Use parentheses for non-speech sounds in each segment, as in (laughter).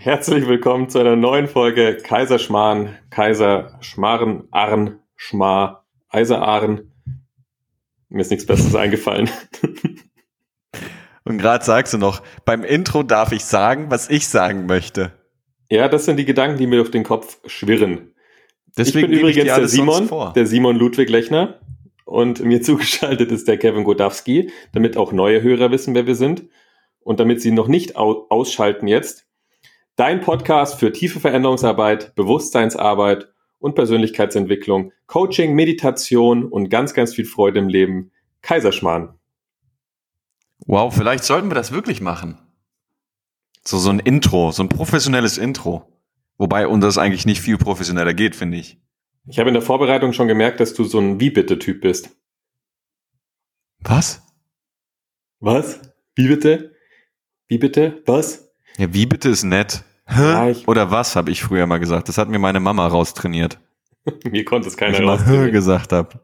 Herzlich willkommen zu einer neuen Folge Kaiserschmarrn, Kaiser, Schmarren, Arn, Schmar, Eiserarn. Mir ist nichts Besseres eingefallen. Und gerade sagst du noch, beim Intro darf ich sagen, was ich sagen möchte. Ja, das sind die Gedanken, die mir durch den Kopf schwirren. Deswegen ich bin übrigens ich der Simon, der Simon Ludwig Lechner. Und mir (laughs) zugeschaltet ist der Kevin Godowski, damit auch neue Hörer wissen, wer wir sind. Und damit sie noch nicht ausschalten jetzt, Dein Podcast für tiefe Veränderungsarbeit, Bewusstseinsarbeit und Persönlichkeitsentwicklung, Coaching, Meditation und ganz, ganz viel Freude im Leben. Kaiserschmarrn. Wow, vielleicht sollten wir das wirklich machen. So, so ein Intro, so ein professionelles Intro. Wobei uns das eigentlich nicht viel professioneller geht, finde ich. Ich habe in der Vorbereitung schon gemerkt, dass du so ein Wie-Bitte-Typ bist. Was? Was? Wie bitte? Wie bitte? Was? Ja, wie bitte ist nett. Hä? Oder was, habe ich früher mal gesagt. Das hat mir meine Mama raustrainiert. (laughs) mir konnte es keiner raustrainieren. gesagt habe.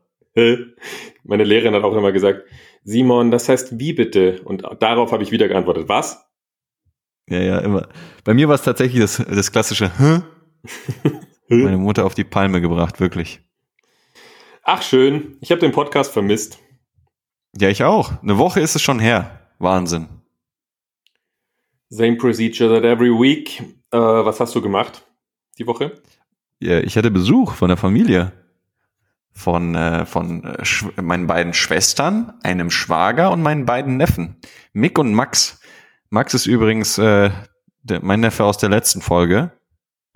Meine Lehrerin hat auch immer gesagt, Simon, das heißt wie bitte? Und darauf habe ich wieder geantwortet, was? Ja, ja, immer. Bei mir war es tatsächlich das, das klassische (laughs) Hä? Meine Mutter auf die Palme gebracht, wirklich. Ach schön, ich habe den Podcast vermisst. Ja, ich auch. Eine Woche ist es schon her. Wahnsinn. Same procedure that every week. Äh, was hast du gemacht die Woche? Ja, ich hatte Besuch von der Familie. Von, äh, von äh, meinen beiden Schwestern, einem Schwager und meinen beiden Neffen. Mick und Max. Max ist übrigens äh, der, mein Neffe aus der letzten Folge.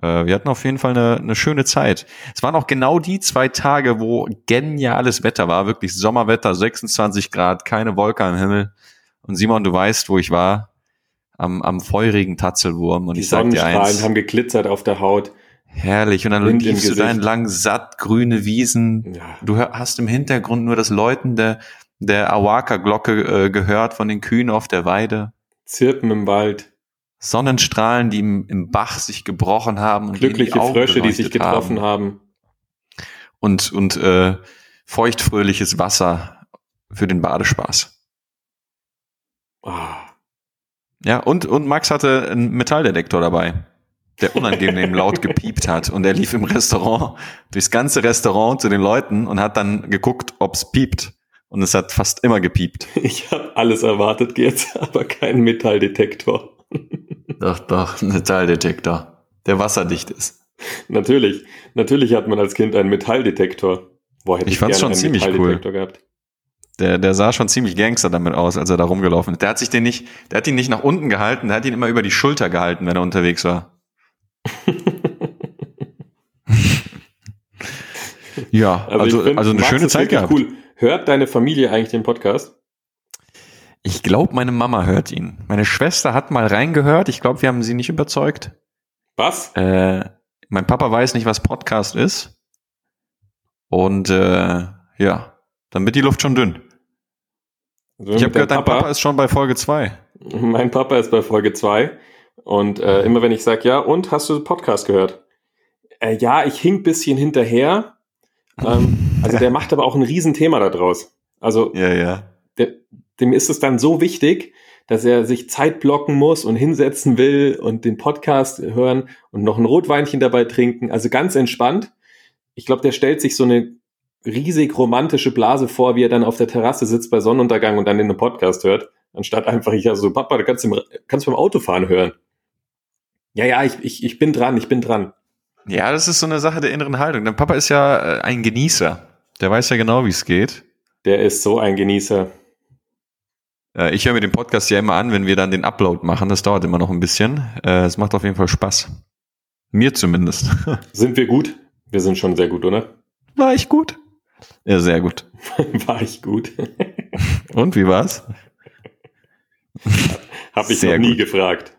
Äh, wir hatten auf jeden Fall eine, eine schöne Zeit. Es waren auch genau die zwei Tage, wo geniales Wetter war. Wirklich Sommerwetter, 26 Grad, keine Wolke am Himmel. Und Simon, du weißt, wo ich war am, am feurigen Tatzelwurm. Und die ich sag dir eins, haben geglitzert auf der Haut. Herrlich. Und dann Wind liefst du da entlang satt grüne Wiesen. Ja. Du hast im Hintergrund nur das Läuten der, der Awaka-Glocke äh, gehört von den Kühen auf der Weide. Zirpen im Wald. Sonnenstrahlen, die im, im Bach sich gebrochen haben. Und Glückliche die Frösche, die sich getroffen haben. haben. Und, und äh, feuchtfröhliches Wasser für den Badespaß. Oh. Ja, und, und Max hatte einen Metalldetektor dabei, der unangenehm (laughs) laut gepiept hat. Und er lief im Restaurant durchs ganze Restaurant zu den Leuten und hat dann geguckt, ob's piept. Und es hat fast immer gepiept. (laughs) Ich habe alles erwartet jetzt, (laughs) aber keinen Metalldetektor. Doch, doch, Metalldetektor, der wasserdicht ist. Natürlich, natürlich hat man als Kind einen Metalldetektor. Boah, hätte ich, ich fand's schon ziemlich cool. Gehabt. Der, der sah schon ziemlich Gangster damit aus, als er da rumgelaufen ist. Der hat sich den nicht, der hat ihn nicht nach unten gehalten, der hat ihn immer über die Schulter gehalten, wenn er unterwegs war. (laughs) ja, also, also, find, also eine schöne Zeit gehabt. Cool. Hört deine Familie eigentlich den Podcast? Ich glaube, meine Mama hört ihn. Meine Schwester hat mal reingehört. Ich glaube, wir haben sie nicht überzeugt. Was? Äh, mein Papa weiß nicht, was Podcast ist. Und äh, ja, dann wird die Luft schon dünn. Also ich habe gehört, dein Papa, ist schon bei Folge 2. Mein Papa ist bei Folge 2. Und äh, immer wenn ich sage, ja, und hast du den Podcast gehört? Äh, ja, ich hink bisschen hinterher. Ähm, (laughs) also der macht aber auch ein Riesenthema daraus. Also ja, ja. Der, dem ist es dann so wichtig, dass er sich Zeit blocken muss und hinsetzen will und den Podcast hören und noch ein Rotweinchen dabei trinken. Also ganz entspannt. Ich glaube, der stellt sich so eine riesig romantische Blase vor, wie er dann auf der Terrasse sitzt bei Sonnenuntergang und dann in einem Podcast hört, anstatt einfach, ich also, Papa, du kannst, im, kannst beim Autofahren hören. Ja, ja, ich, ich, ich bin dran, ich bin dran. Ja, das ist so eine Sache der inneren Haltung. Dein Papa ist ja äh, ein Genießer. Der weiß ja genau, wie es geht. Der ist so ein Genießer. Äh, ich höre mir den Podcast ja immer an, wenn wir dann den Upload machen. Das dauert immer noch ein bisschen. Äh, es macht auf jeden Fall Spaß. Mir zumindest. (laughs) Sind wir gut? Wir sind schon sehr gut, oder? War ich gut? Ja, sehr gut. (laughs) War ich gut. Und wie war's? Habe ich sehr noch nie gut. gefragt.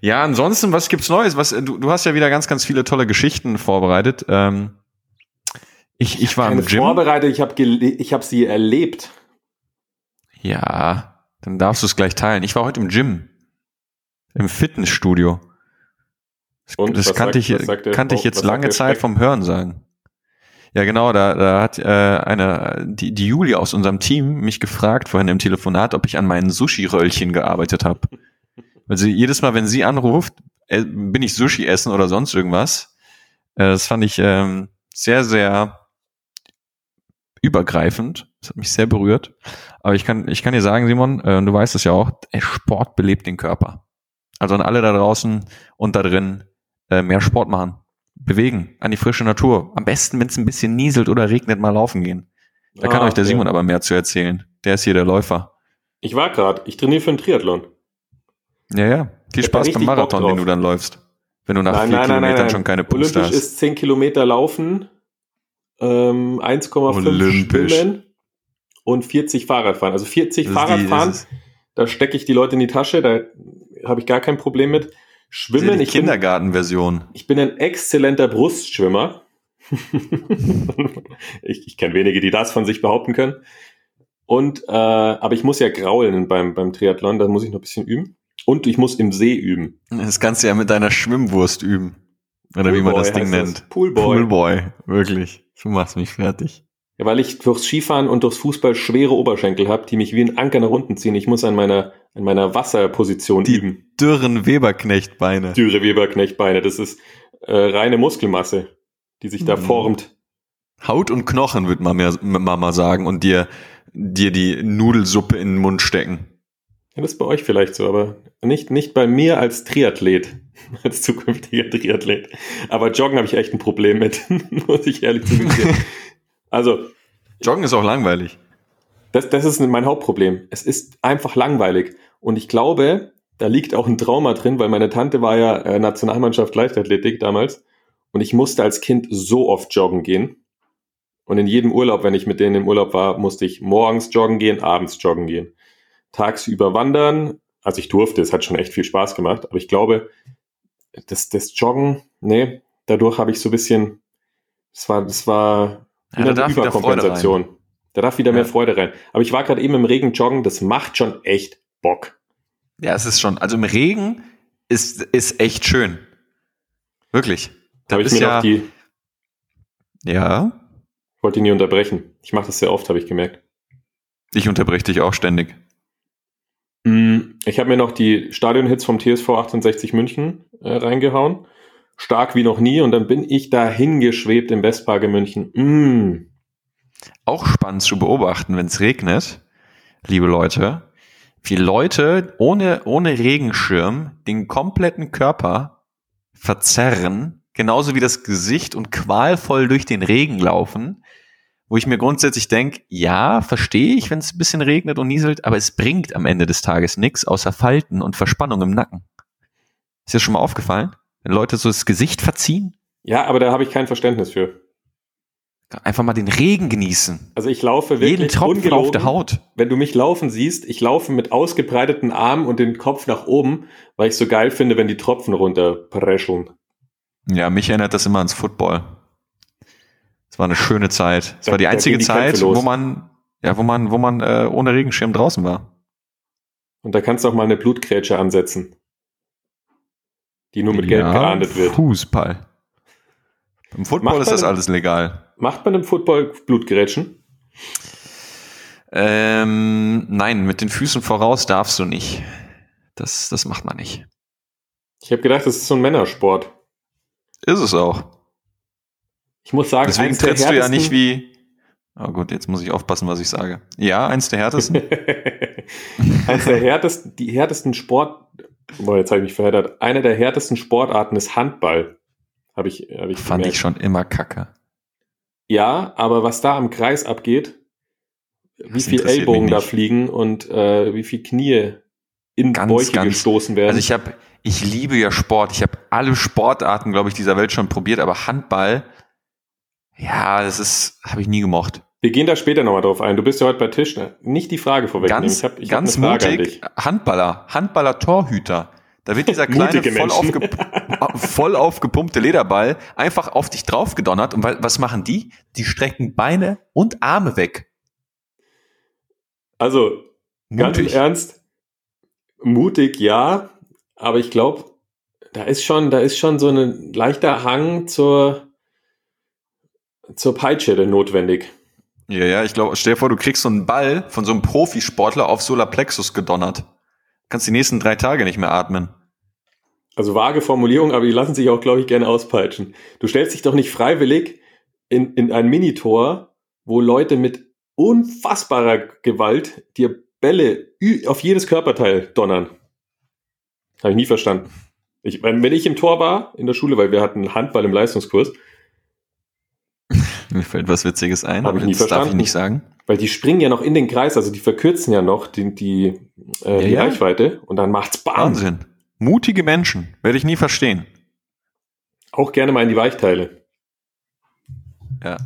Ja, ansonsten, was gibt's Neues? Was, du, du hast ja wieder ganz, ganz viele tolle Geschichten vorbereitet. Ähm, ich, ich war im Gym. Vorbereitet, ich habe ich hab sie erlebt. Ja, dann darfst du es gleich teilen. Ich war heute im Gym. Im Fitnessstudio. Und, das kannte sagt, ich, kannte ich jetzt lange Zeit vom Hören sagen. Ja, genau, da, da hat äh, eine, die, die Julia aus unserem Team mich gefragt vorhin im Telefonat, ob ich an meinen Sushi-Röllchen gearbeitet habe. Weil sie jedes Mal, wenn sie anruft, äh, bin ich Sushi essen oder sonst irgendwas. Äh, das fand ich ähm, sehr, sehr übergreifend. Das hat mich sehr berührt. Aber ich kann, ich kann dir sagen, Simon, äh, du weißt es ja auch, Sport belebt den Körper. Also an alle da draußen und da drin äh, mehr Sport machen. Bewegen, an die frische Natur. Am besten, wenn es ein bisschen nieselt oder regnet, mal laufen gehen. Da kann Ah, euch der okay. Simon aber mehr zu erzählen. Der ist hier der Läufer. Ich war gerade, ich trainiere für einen Triathlon. Ja, ja. Viel Ich Spaß beim Marathon, den du dann läufst. Wenn du nach Nein, vier nein, Kilometern nein, schon keine Puste Olympisch hast. ist 10 Kilometer laufen, ähm, 1,5 Olympisch. Schwimmen und 40 Fahrradfahren. Also 40 Das ist die- Fahrradfahren, da stecke ich die Leute in die Tasche, da habe ich gar kein Problem mit. Das Schwimmen, die ich bin, Kindergartenversion. ich bin ein exzellenter Brustschwimmer. (laughs) ich ich kenne wenige, die das von sich behaupten können. Und äh, aber ich muss ja graulen beim, beim Triathlon, da muss ich noch ein bisschen üben. Und ich muss im See üben. Das kannst du ja mit deiner Schwimmwurst üben. Oder wie man Poolboy das Ding nennt. Poolboy. Poolboy. Wirklich. Du machst mich fertig. Ja, weil ich durchs Skifahren und durchs Fußball schwere Oberschenkel habe, die mich wie ein Anker nach unten ziehen. Ich muss an meiner, an meiner Wasserposition Die üben. dürren Weberknechtbeine. Dürre Weberknechtbeine, das ist äh, reine Muskelmasse, die sich da Mhm. formt. Haut und Knochen, wird Mama, Mama sagen, und dir, dir die Nudelsuppe in den Mund stecken. Ja, das ist bei euch vielleicht so, aber nicht, nicht bei mir als Triathlet, (laughs) als zukünftiger Triathlet. Aber Joggen habe ich echt ein Problem mit, (laughs) muss ich ehrlich zugeben. (laughs) Also, Joggen ist auch langweilig. Das, das ist mein Hauptproblem. Es ist einfach langweilig. Und ich glaube, da liegt auch ein Trauma drin, weil meine Tante war ja äh, Nationalmannschaft Leichtathletik damals. Und ich musste als Kind so oft joggen gehen. Und in jedem Urlaub, wenn ich mit denen im Urlaub war, musste ich morgens joggen gehen, abends joggen gehen. Tagsüber wandern. Also ich durfte, es hat schon echt viel Spaß gemacht. Aber ich glaube, das, das Joggen, nee, dadurch habe ich so ein bisschen, das war, das war Ja, da darf rein. Da darf wieder Ja. mehr Freude rein. Aber ich war gerade eben im Regen joggen, das macht schon echt Bock. Ja, es ist schon, also im Regen ist, ist echt schön. Wirklich. Da habe ich mir ja, noch die, ja, wollte ihn nie unterbrechen. Ich mache das sehr oft, habe ich gemerkt. ich unterbreche dich auch ständig. Mm, Ich habe mir noch die Stadionhits vom TSV 68 München äh, reingehauen. Stark wie noch nie und dann bin ich da hingeschwebt im Westpark in München. Mm. Auch spannend zu beobachten, wenn es regnet, liebe Leute, wie Leute ohne, ohne Regenschirm den kompletten Körper verzerren, genauso wie das Gesicht und qualvoll durch den Regen laufen, wo ich mir grundsätzlich denke, ja, verstehe ich, wenn es ein bisschen regnet und nieselt, aber es bringt am Ende des Tages nichts außer Falten und Verspannung im Nacken. Ist dir schon mal aufgefallen? Wenn Leute so das Gesicht verziehen, Ja, aber da habe ich kein Verständnis für. einfach mal den Regen genießen. Also ich laufe wirklich Jeden Tropfen ungelogen. auf der Haut. wenn du mich laufen siehst, ich laufe mit ausgebreiteten Armen und den Kopf nach oben, weil ich so geil finde, wenn die Tropfen runterprescheln. Ja, mich erinnert das immer ans Football. Es war eine schöne Zeit. Es war die einzige die Zeit, wo man, ja, wo man, wo man äh, ohne Regenschirm draußen war. Und da kannst du auch mal eine Blutgrätsche ansetzen, die nur mit Geld geahndet wird. Fußball. Im Football Macht ist das alles legal. Macht man im Football Blutgrätschen? Ähm, nein, mit den Füßen voraus darfst du nicht. Das, das macht man nicht. Ich habe gedacht, das ist so ein Männersport. Ist es auch. Ich muss sagen, Deswegen trittst du ja nicht wie. Oh gut, jetzt muss ich aufpassen, was ich sage. Ja, eins der härtesten. (laughs) eins der härtesten, die härtesten Sport, boah, jetzt habe ich mich verheddert. Eine der härtesten Sportarten ist Handball. Habe ich, habe ich Fand gemerkt. ich schon immer kacke. Ja, aber was da am Kreis abgeht, wie Das viel interessiert Ellbogen da fliegen und äh, wie viel Knie in Ganz, Bäuche ganz- gestoßen werden. Also ich habe, ich liebe ja Sport. Ich habe alle Sportarten, glaube ich, dieser Welt schon probiert, aber Handball, ja, das ist, habe ich nie gemocht. Wir gehen da später nochmal drauf ein. Du bist ja heute bei Tisch. Ne? Nicht die Frage vorwegnehmen. Ganz, ich hab, ich ganz mutig. Handballer, Handballer-Torhüter. Da wird dieser (laughs) kleine, voll, aufge (laughs) voll aufgepumpte Lederball einfach auf dich draufgedonnert. Und wa- was machen die? Die strecken Beine und Arme weg. Also, ganz im Mutig. Ernst, mutig ja, aber ich glaube, da ist schon, da ist schon so ein leichter Hang zur, zur Peitsche denn notwendig. Ja, ja, ich glaube, stell dir vor, du kriegst so einen Ball von so einem Profisportler auf Solarplexus gedonnert. Kannst die nächsten drei Tage nicht mehr atmen. Also vage Formulierung, aber die lassen sich auch, glaube ich, gerne auspeitschen. Du stellst dich doch nicht freiwillig in, in ein Minitor, wo Leute mit unfassbarer Gewalt dir Bälle auf jedes Körperteil donnern. Habe ich nie verstanden. Ich, wenn, wenn ich im Tor war in der Schule, weil wir hatten Handball im Leistungskurs. Mir fällt was Witziges ein, aber das darf ich nicht sagen. Weil die springen ja noch in den Kreis, also die verkürzen ja noch die, die, äh, ja, die ja. Reichweite und dann macht's Bam. Wahnsinn. Mutige Menschen, werde ich nie verstehen. Auch gerne mal in die Weichteile. Ja.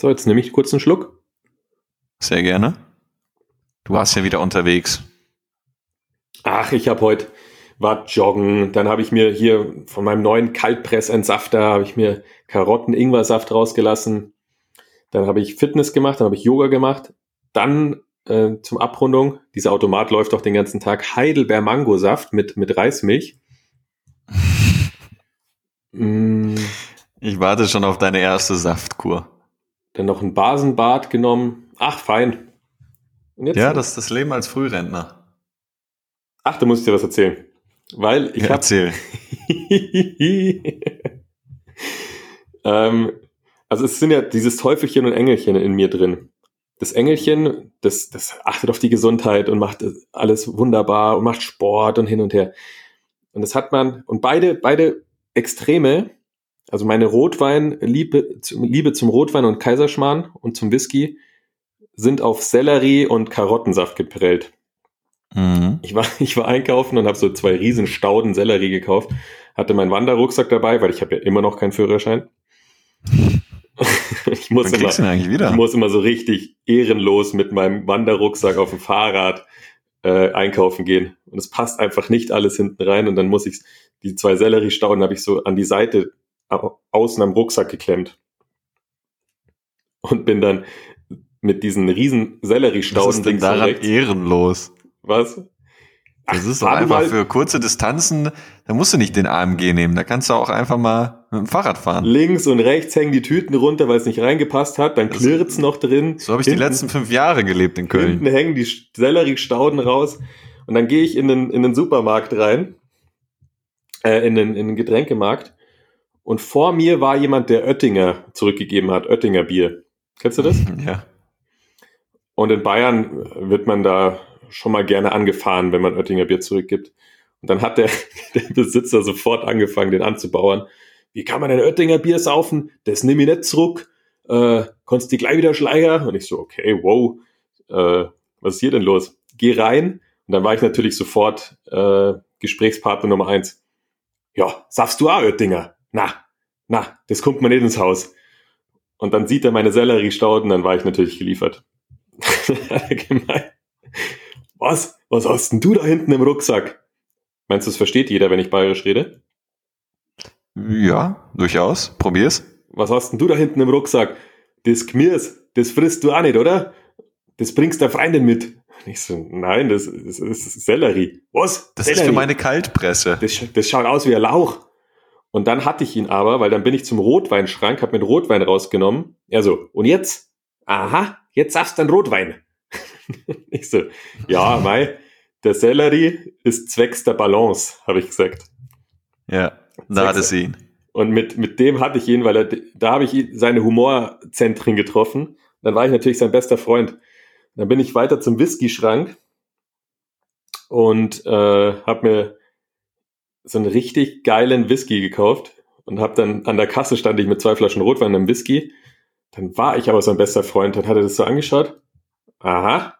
So, jetzt nehme ich kurz einen Schluck. Sehr gerne. Du warst ja wieder unterwegs. Ach, ich habe heute war joggen, dann habe ich mir hier von meinem neuen Kaltpressentsafter habe ich mir Karotten-Ingwersaft rausgelassen. Dann habe ich Fitness gemacht, dann habe ich Yoga gemacht. Dann äh, zum Abrundung, dieser Automat läuft doch den ganzen Tag, Heidelbeer-Mangosaft mit, mit Reismilch. (laughs) mm. Ich warte schon auf deine erste Saftkur. Dann noch ein Basenbad genommen. Ach, fein. ja, das ist das Leben als Frührentner. Ach, da muss ich dir was erzählen. Weil ich ja, hab, Erzähl. (laughs) ähm, also es sind ja dieses Teufelchen und Engelchen in mir drin. Das Engelchen, das, das achtet auf die Gesundheit und macht alles wunderbar und macht Sport und hin und her. Und das hat man, und beide, beide Extreme, also meine Rotwein-Liebe Liebe zum Rotwein und Kaiserschmarrn und zum Whisky, sind auf Sellerie und Karottensaft geprellt. Mhm. Ich, war, (laughs) ich war einkaufen und habe so zwei riesen Stauden Sellerie gekauft, hatte meinen Wanderrucksack dabei, weil ich habe ja immer noch keinen Führerschein. (laughs) ich, muss immer, ich muss immer so richtig ehrenlos mit meinem Wanderrucksack auf dem Fahrrad äh, einkaufen gehen. Und es passt einfach nicht alles hinten rein. Und dann muss ich die zwei Sellerie-Stauden habe ich so an die Seite außen am Rucksack geklemmt. Und bin dann mit diesen riesen Sellerie-Stauden. Was ist denn daran ehrenlos? Was? Das ist doch einfach mal, für kurze Distanzen, da musst du nicht den AMG nehmen, da kannst du auch einfach mal mit dem Fahrrad fahren. Links und rechts hängen die Tüten runter, weil es nicht reingepasst hat, dann klirrt's noch drin. So habe ich hinten, die letzten fünf Jahre gelebt in Köln. Hinten hängen die Sellerie-Stauden raus und dann gehe ich in den, in den Supermarkt rein, äh, in, den, in den Getränkemarkt und vor mir war jemand, der Oettinger zurückgegeben hat, Oettinger Bier. Kennst du das? (laughs) Ja. Und in Bayern wird man da schon mal gerne angefahren, wenn man Oettinger Bier zurückgibt. Und dann hat der, (laughs) der Besitzer sofort angefangen, den anzubauen. Wie kann man denn Oettinger Bier saufen? Das nehme ich nicht zurück. Äh, konntest die gleich wieder schleier? Und ich so, okay, wow, äh, was ist hier denn los? Geh rein. Und dann war ich natürlich sofort äh, Gesprächspartner Nummer eins. Ja, sagst du auch Oettinger? Na, na, das kommt mir nicht ins Haus. Und dann sieht er meine Sellerie-Stauden, dann war ich natürlich geliefert. (laughs) gemeint, was? Was hast denn du da hinten im Rucksack? Meinst du, es versteht jeder, wenn ich bayerisch rede? Ja, durchaus. Probier's. Was hast denn du da hinten im Rucksack? Das Gmirs, das frisst du auch nicht, oder? Das bringst der Freundin mit. Ich so, nein, das, das, das ist Sellerie. Was? Das Sellerie? ist für meine Kaltpresse. Das, das schaut aus wie ein Lauch. Und dann hatte ich ihn aber, weil dann bin ich zum Rotweinschrank, hab mir den Rotwein rausgenommen. Er so, und jetzt? Aha, jetzt darfst du einen Rotwein. (laughs) ich so, ja, Mai, der Sellerie ist zwecks der Balance, habe ich gesagt. Ja, da hatte sie ihn. Und mit, mit dem hatte ich ihn, weil er, da habe ich seine Humorzentren getroffen. Dann war ich natürlich sein bester Freund. Dann bin ich weiter zum Whisky-Schrank und äh, habe mir so einen richtig geilen Whisky gekauft und habe dann an der Kasse stand ich mit zwei Flaschen Rotwein und einem Whisky. Dann war ich aber sein bester Freund. Dann hat er das so angeschaut Aha.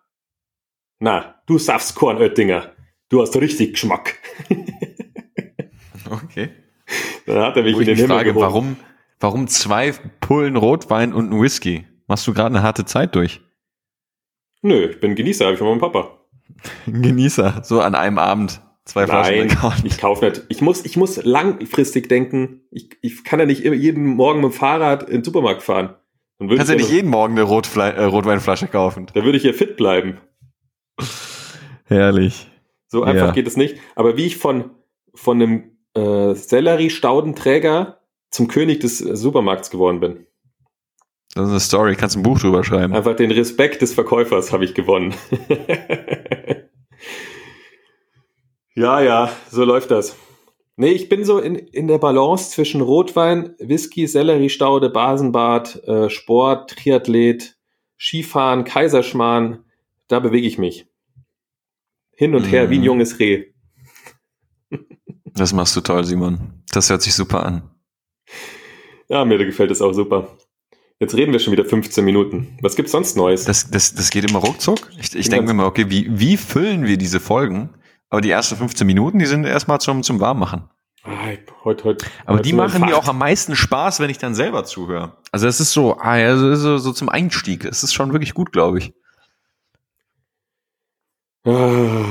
Na, du saffst Korn Oettinger. Du hast richtig Geschmack. (laughs) okay. Dann hat er mich Wo in den ich Frage, warum, warum zwei Pullen Rotwein und ein Whisky? Machst du gerade eine harte Zeit durch? Nö, ich bin Genießer, habe ich von meinem Papa. (laughs) Genießer, so an einem Abend. Zwei Nein, Flaschen ich kaufe nicht. Ich muss, ich muss langfristig denken. Ich, ich kann ja nicht jeden Morgen mit dem Fahrrad in den Supermarkt fahren. Dann Kannst ja nicht jeden Morgen eine Rotfle äh, Rotweinflasche kaufen. Da würde ich ja fit bleiben. Herrlich. So einfach ja. geht es nicht. Aber wie ich von, von einem äh, Sellerie-Staudenträger zum König des äh, Supermarkts geworden bin. Das ist eine Story, kannst ein Buch drüber schreiben. Einfach den Respekt des Verkäufers habe ich gewonnen. (laughs) Ja, ja, so läuft das. Nee, ich bin so in, in der Balance zwischen Rotwein, Whisky, Selleriestaude, Basenbad, äh, Sport, Triathlet, Skifahren, Kaiserschmarrn. Da bewege ich mich. Hin und her, wie ein Mhm. junges Reh. Das machst du toll, Simon. Das hört sich super an. Ja, mir gefällt es auch super. Jetzt reden wir schon wieder 15 Minuten. Was gibt's sonst Neues? Das, das, das geht immer ruckzuck. Ich, ich denke mir ganz- mal, okay, wie, wie füllen wir diese Folgen? Aber die ersten 15 Minuten, die sind erstmal zum, zum Warmmachen. Ah, heute, heute. Aber die machen mir auch am meisten Spaß, wenn ich dann selber zuhöre. Also es ist so, ah, ja, so, so, zum Einstieg. Es ist schon wirklich gut, glaube ich. Ah,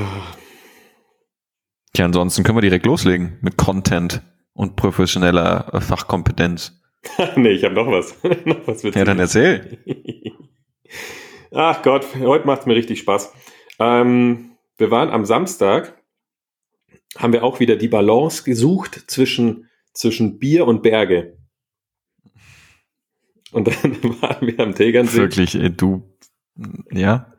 Ja, ansonsten können wir direkt loslegen mit Content und professioneller äh, Fachkompetenz. (laughs) nee, ich habe noch was. (laughs) noch was Ja, dann erzähl. (laughs) Ach Gott, heute macht's mir richtig Spaß. Ähm, wir waren am Samstag, haben wir auch wieder die Balance gesucht zwischen, zwischen Bier und Berge. Und dann (laughs) waren wir am Tegernsee. Wirklich, äh, du, ja?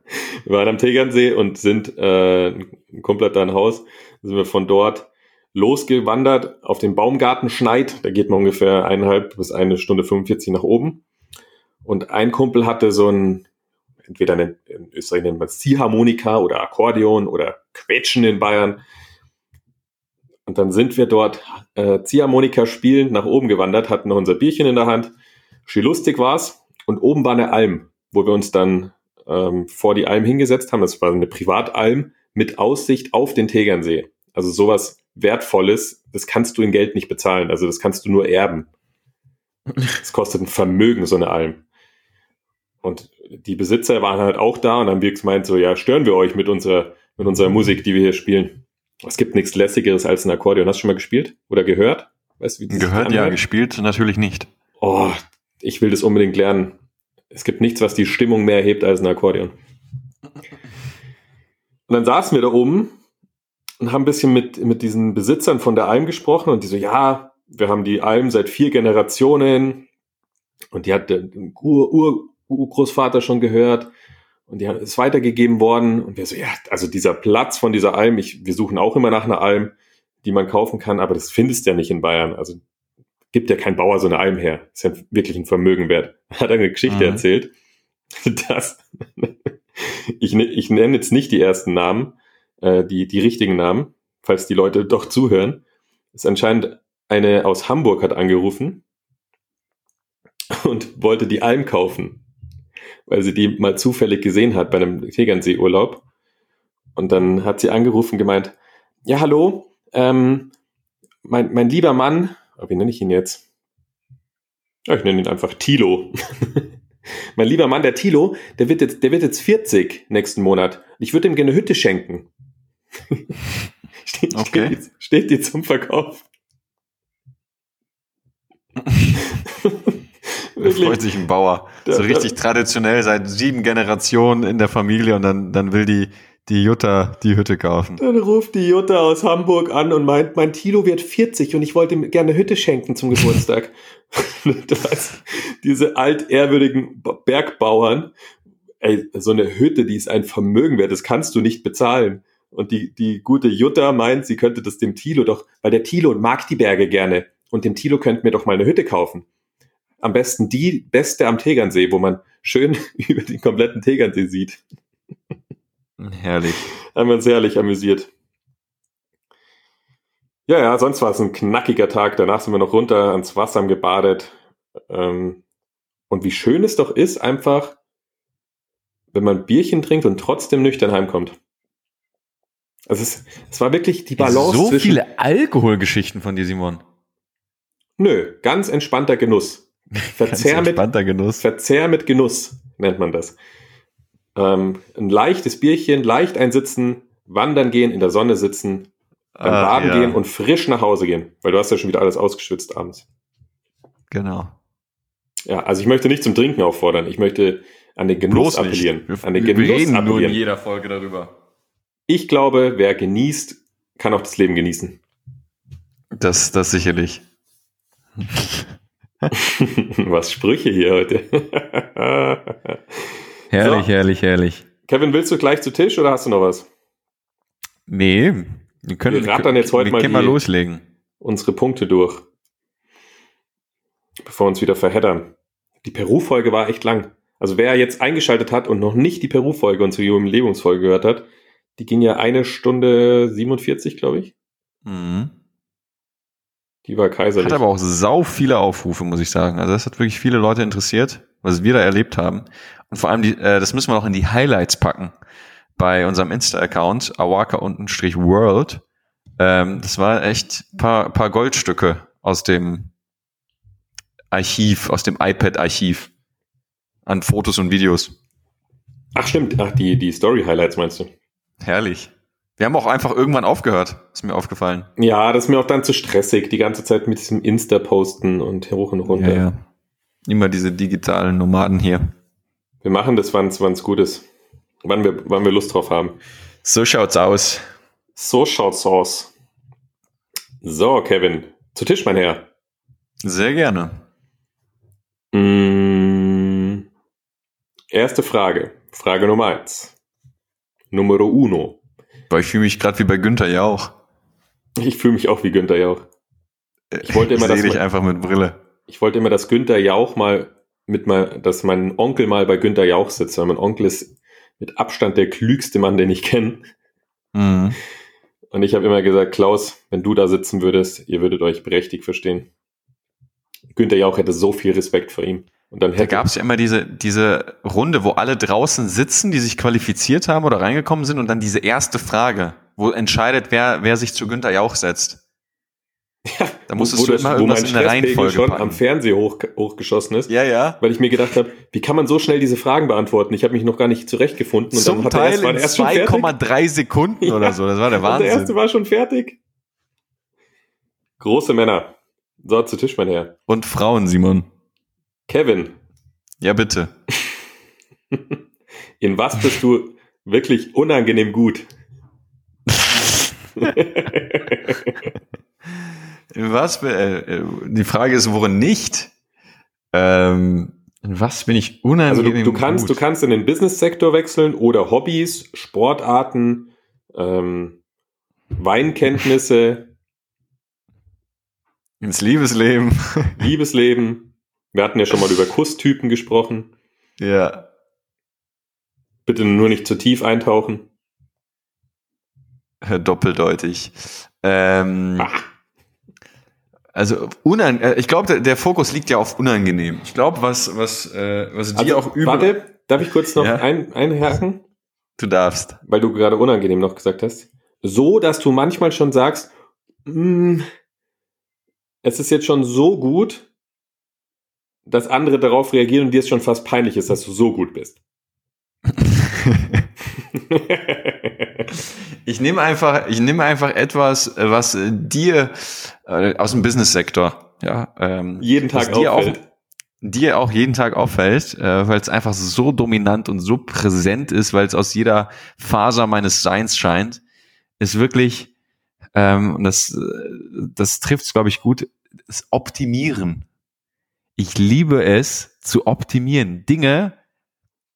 Wir waren am Tegernsee und sind, äh, ein Kumpel hat da ein Haus, sind wir von dort losgewandert auf den Baumgartenschneid. Da geht man ungefähr eineinhalb bis eine Stunde 45 nach oben. Und ein Kumpel hatte so ein, entweder nennt, in Österreich nennt man es Ziehharmonika oder Akkordeon oder Quetschen in Bayern. Und dann sind wir dort äh, Ziehharmonika spielend nach oben gewandert, hatten noch unser Bierchen in der Hand. Schön lustig war's. Und oben war eine Alm, wo wir uns dann ähm, vor die Alm hingesetzt haben. Das war eine Privatalm mit Aussicht auf den Tegernsee. Also sowas Wertvolles, das kannst du in Geld nicht bezahlen. Also das kannst du nur erben. Es kostet ein Vermögen, so eine Alm. Und die Besitzer waren halt auch da und haben wir gemeint, so, ja, stören wir euch mit unserer, mit unserer Musik, die wir hier spielen. Es gibt nichts lässigeres als ein Akkordeon. Hast du schon mal gespielt oder gehört? Weißt wie Gehört ja, gespielt natürlich nicht. Oh, ich will das unbedingt lernen. Es gibt nichts, was die Stimmung mehr hebt als ein Akkordeon. Und dann saßen wir da oben und haben ein bisschen mit, mit diesen Besitzern von der Alm gesprochen und die so, ja, wir haben die Alm seit vier Generationen und die hat der Ur, Ur, Urgroßvater schon gehört und die ist weitergegeben worden und wir so, ja, also dieser Platz von dieser Alm, ich, wir suchen auch immer nach einer Alm, die man kaufen kann, aber das findest du ja nicht in Bayern. Also gibt ja kein Bauer so eine Alm her. Ist ja wirklich ein Vermögen wert. (laughs) Hat eine Geschichte Mhm. erzählt, (laughs) dass ich, ne- ich nenne jetzt nicht die ersten Namen, äh, die, die richtigen Namen, falls die Leute doch zuhören. Ist anscheinend eine aus Hamburg hat angerufen und wollte die Alm kaufen, weil sie die mal zufällig gesehen hat bei einem Tegernsee-Urlaub. Und dann hat sie angerufen gemeint, ja, hallo, ähm, mein, mein lieber Mann, oh, wie nenne ich ihn jetzt? Ja, ich nenne ihn einfach Tilo. (laughs) mein lieber Mann, der Tilo, der wird jetzt, der wird jetzt 40 nächsten Monat. Ich würde ihm gerne eine Hütte schenken. (laughs) steht, Okay. steht, steht die zum Verkauf. (laughs) Da freut sich ein Bauer. So richtig traditionell seit sieben Generationen in der Familie und dann, dann will die, die Jutta die Hütte kaufen. Dann ruft die Jutta aus Hamburg an und meint, mein Tilo wird 40 und ich wollte ihm gerne eine Hütte schenken zum Geburtstag. (laughs) weißt, diese altehrwürdigen Bergbauern, ey, so eine Hütte, die ist ein Vermögen wert, das kannst du nicht bezahlen. Und die, die gute Jutta meint, sie könnte das dem Tilo doch, weil der Tilo mag die Berge gerne und dem Tilo könnte mir doch mal eine Hütte kaufen. Am besten die beste am Tegernsee, wo man schön (laughs) über den kompletten Tegernsee sieht. Herrlich. haben wir uns herrlich amüsiert. Ja, ja, sonst war es ein knackiger Tag. Danach sind wir noch runter ans Wasser haben gebadet. Ähm, und wie schön es doch ist, einfach, wenn man Bierchen trinkt und trotzdem nüchtern heimkommt. Also es, es war wirklich die Balance so viele Alkoholgeschichten von dir, Simon. Nö, ganz entspannter Genuss. (laughs) Verzehr mit, Genuss. Verzehr mit Genuss nennt man das. Ähm, ein leichtes Bierchen, leicht einsitzen, wandern gehen, in der Sonne sitzen, beim Ah, Baden ja, gehen und frisch nach Hause gehen, weil du hast ja schon wieder alles ausgeschwitzt abends. Genau. Ja, also ich möchte nicht zum Trinken auffordern, ich möchte an den Genuss appellieren. Wir, an den wir Genuss reden nur in appellieren. jeder Folge darüber. Ich glaube, wer genießt, kann auch das Leben genießen. Das, das sicherlich. (laughs) Was Sprüche hier heute. (laughs) Herrlich, So. herrlich, herrlich. Kevin, willst du gleich zu Tisch oder hast du noch was? Nee, Wir können, Wir rattern jetzt heute wir mal können mal loslegen. unsere Punkte durch. Bevor wir uns wieder verheddern. Die Peru-Folge war echt lang. Also wer jetzt eingeschaltet hat und noch nicht die Peru-Folge und zur Jubiläumsfolge gehört hat, die ging ja eine Stunde 47, glaube ich. Mhm. Die war kaiserlich. Hat aber auch sau viele Aufrufe, muss ich sagen. Also das hat wirklich viele Leute interessiert, was wir da erlebt haben. Und vor allem, die, äh, das müssen wir noch in die Highlights packen bei unserem Insta-Account, awaka-world. Ähm, das war echt paar, paar Goldstücke aus dem Archiv, aus dem iPad-Archiv an Fotos und Videos. Ach stimmt, ach die, die Story-Highlights meinst du? Herrlich. Wir haben auch einfach irgendwann aufgehört, ist mir aufgefallen. Ja, das ist mir auch dann zu stressig, die ganze Zeit mit diesem Insta-Posten und hoch und runter. Ja, ja. Immer diese digitalen Nomaden hier. Wir machen das, wann es gut ist. Wann wir, wann wir Lust drauf haben. So schaut's aus. So schaut's aus. So, Kevin, zu Tisch, mein Herr. Sehr gerne. Mm, erste Frage. Frage Nummer eins. Numero uno. Weil ich fühle mich gerade wie bei Günther Jauch. Ich fühle mich auch wie Günther Jauch. Ich wollte immer, sehe dass dich einfach mit Brille. Ich wollte immer, dass Günther Jauch mal mit mal, dass mein Onkel mal bei Günther Jauch sitzt, weil mein Onkel ist mit Abstand der klügste Mann, den ich kenne. Mhm. Und ich habe immer gesagt, Klaus, wenn du da sitzen würdest, ihr würdet euch prächtig verstehen. Günther Jauch hätte so viel Respekt vor ihm. Und dann Da hätte gab es ja immer diese, diese Runde, wo alle draußen sitzen, die sich qualifiziert haben oder reingekommen sind und dann diese erste Frage, wo entscheidet, wer, wer sich zu Günther Jauch setzt. ja, Da musstest wo, du das- immer wo irgendwas in der Reihenfolge schon packen. am Fernseher hoch, hochgeschossen ist, Ja, ja. weil ich mir gedacht habe, wie kann man so schnell diese Fragen beantworten? Ich habe mich noch gar nicht zurechtgefunden. Und Zum dann er Teil erst, in er erst fertig. 2,3 Sekunden oder Ja. so. Das war der (laughs) Und der erste Wahnsinn. war schon fertig. Große Männer. So, zu Tisch, mein Herr. Und Frauen, Simon. Kevin, Ja, bitte. (laughs) in was bist du wirklich unangenehm gut? (laughs) In was, äh, äh, die Frage ist, worin nicht? Ähm, in was bin ich Also unangenehm du, du kannst, gut? du kannst in den Business-Sektor wechseln oder Hobbys, Sportarten, ähm, Weinkenntnisse, Ins Liebesleben. Liebesleben. Wir hatten ja schon mal über Kusstypen gesprochen. ja. Bitte nur nicht zu tief eintauchen. (laughs) Doppeldeutig. Ähm, Ah. also unan äh, ich glaube, der, der Fokus liegt ja auf unangenehm. Ich glaube, was was äh, was dir auch übel. Also, Warte, darf ich kurz noch Ja. ein, einhaken? (laughs) Du darfst. Weil du gerade unangenehm noch gesagt hast. So, dass du manchmal schon sagst, "Mm, es ist jetzt schon so gut, dass andere darauf reagieren und dir es schon fast peinlich ist, dass du so gut bist. (laughs) Ich nehme einfach, ich nehme einfach etwas, äh, was äh, dir äh, aus dem Business-Sektor, ja, ähm, Jeden Tag dir auffällt. auch, dir auch jeden Tag auffällt, äh, weil es einfach so dominant und so präsent ist, weil es aus jeder Faser meines Seins scheint, ist wirklich, ähm, und das, äh, das trifft es, glaube ich, gut, das Optimieren. Ich liebe es zu optimieren, Dinge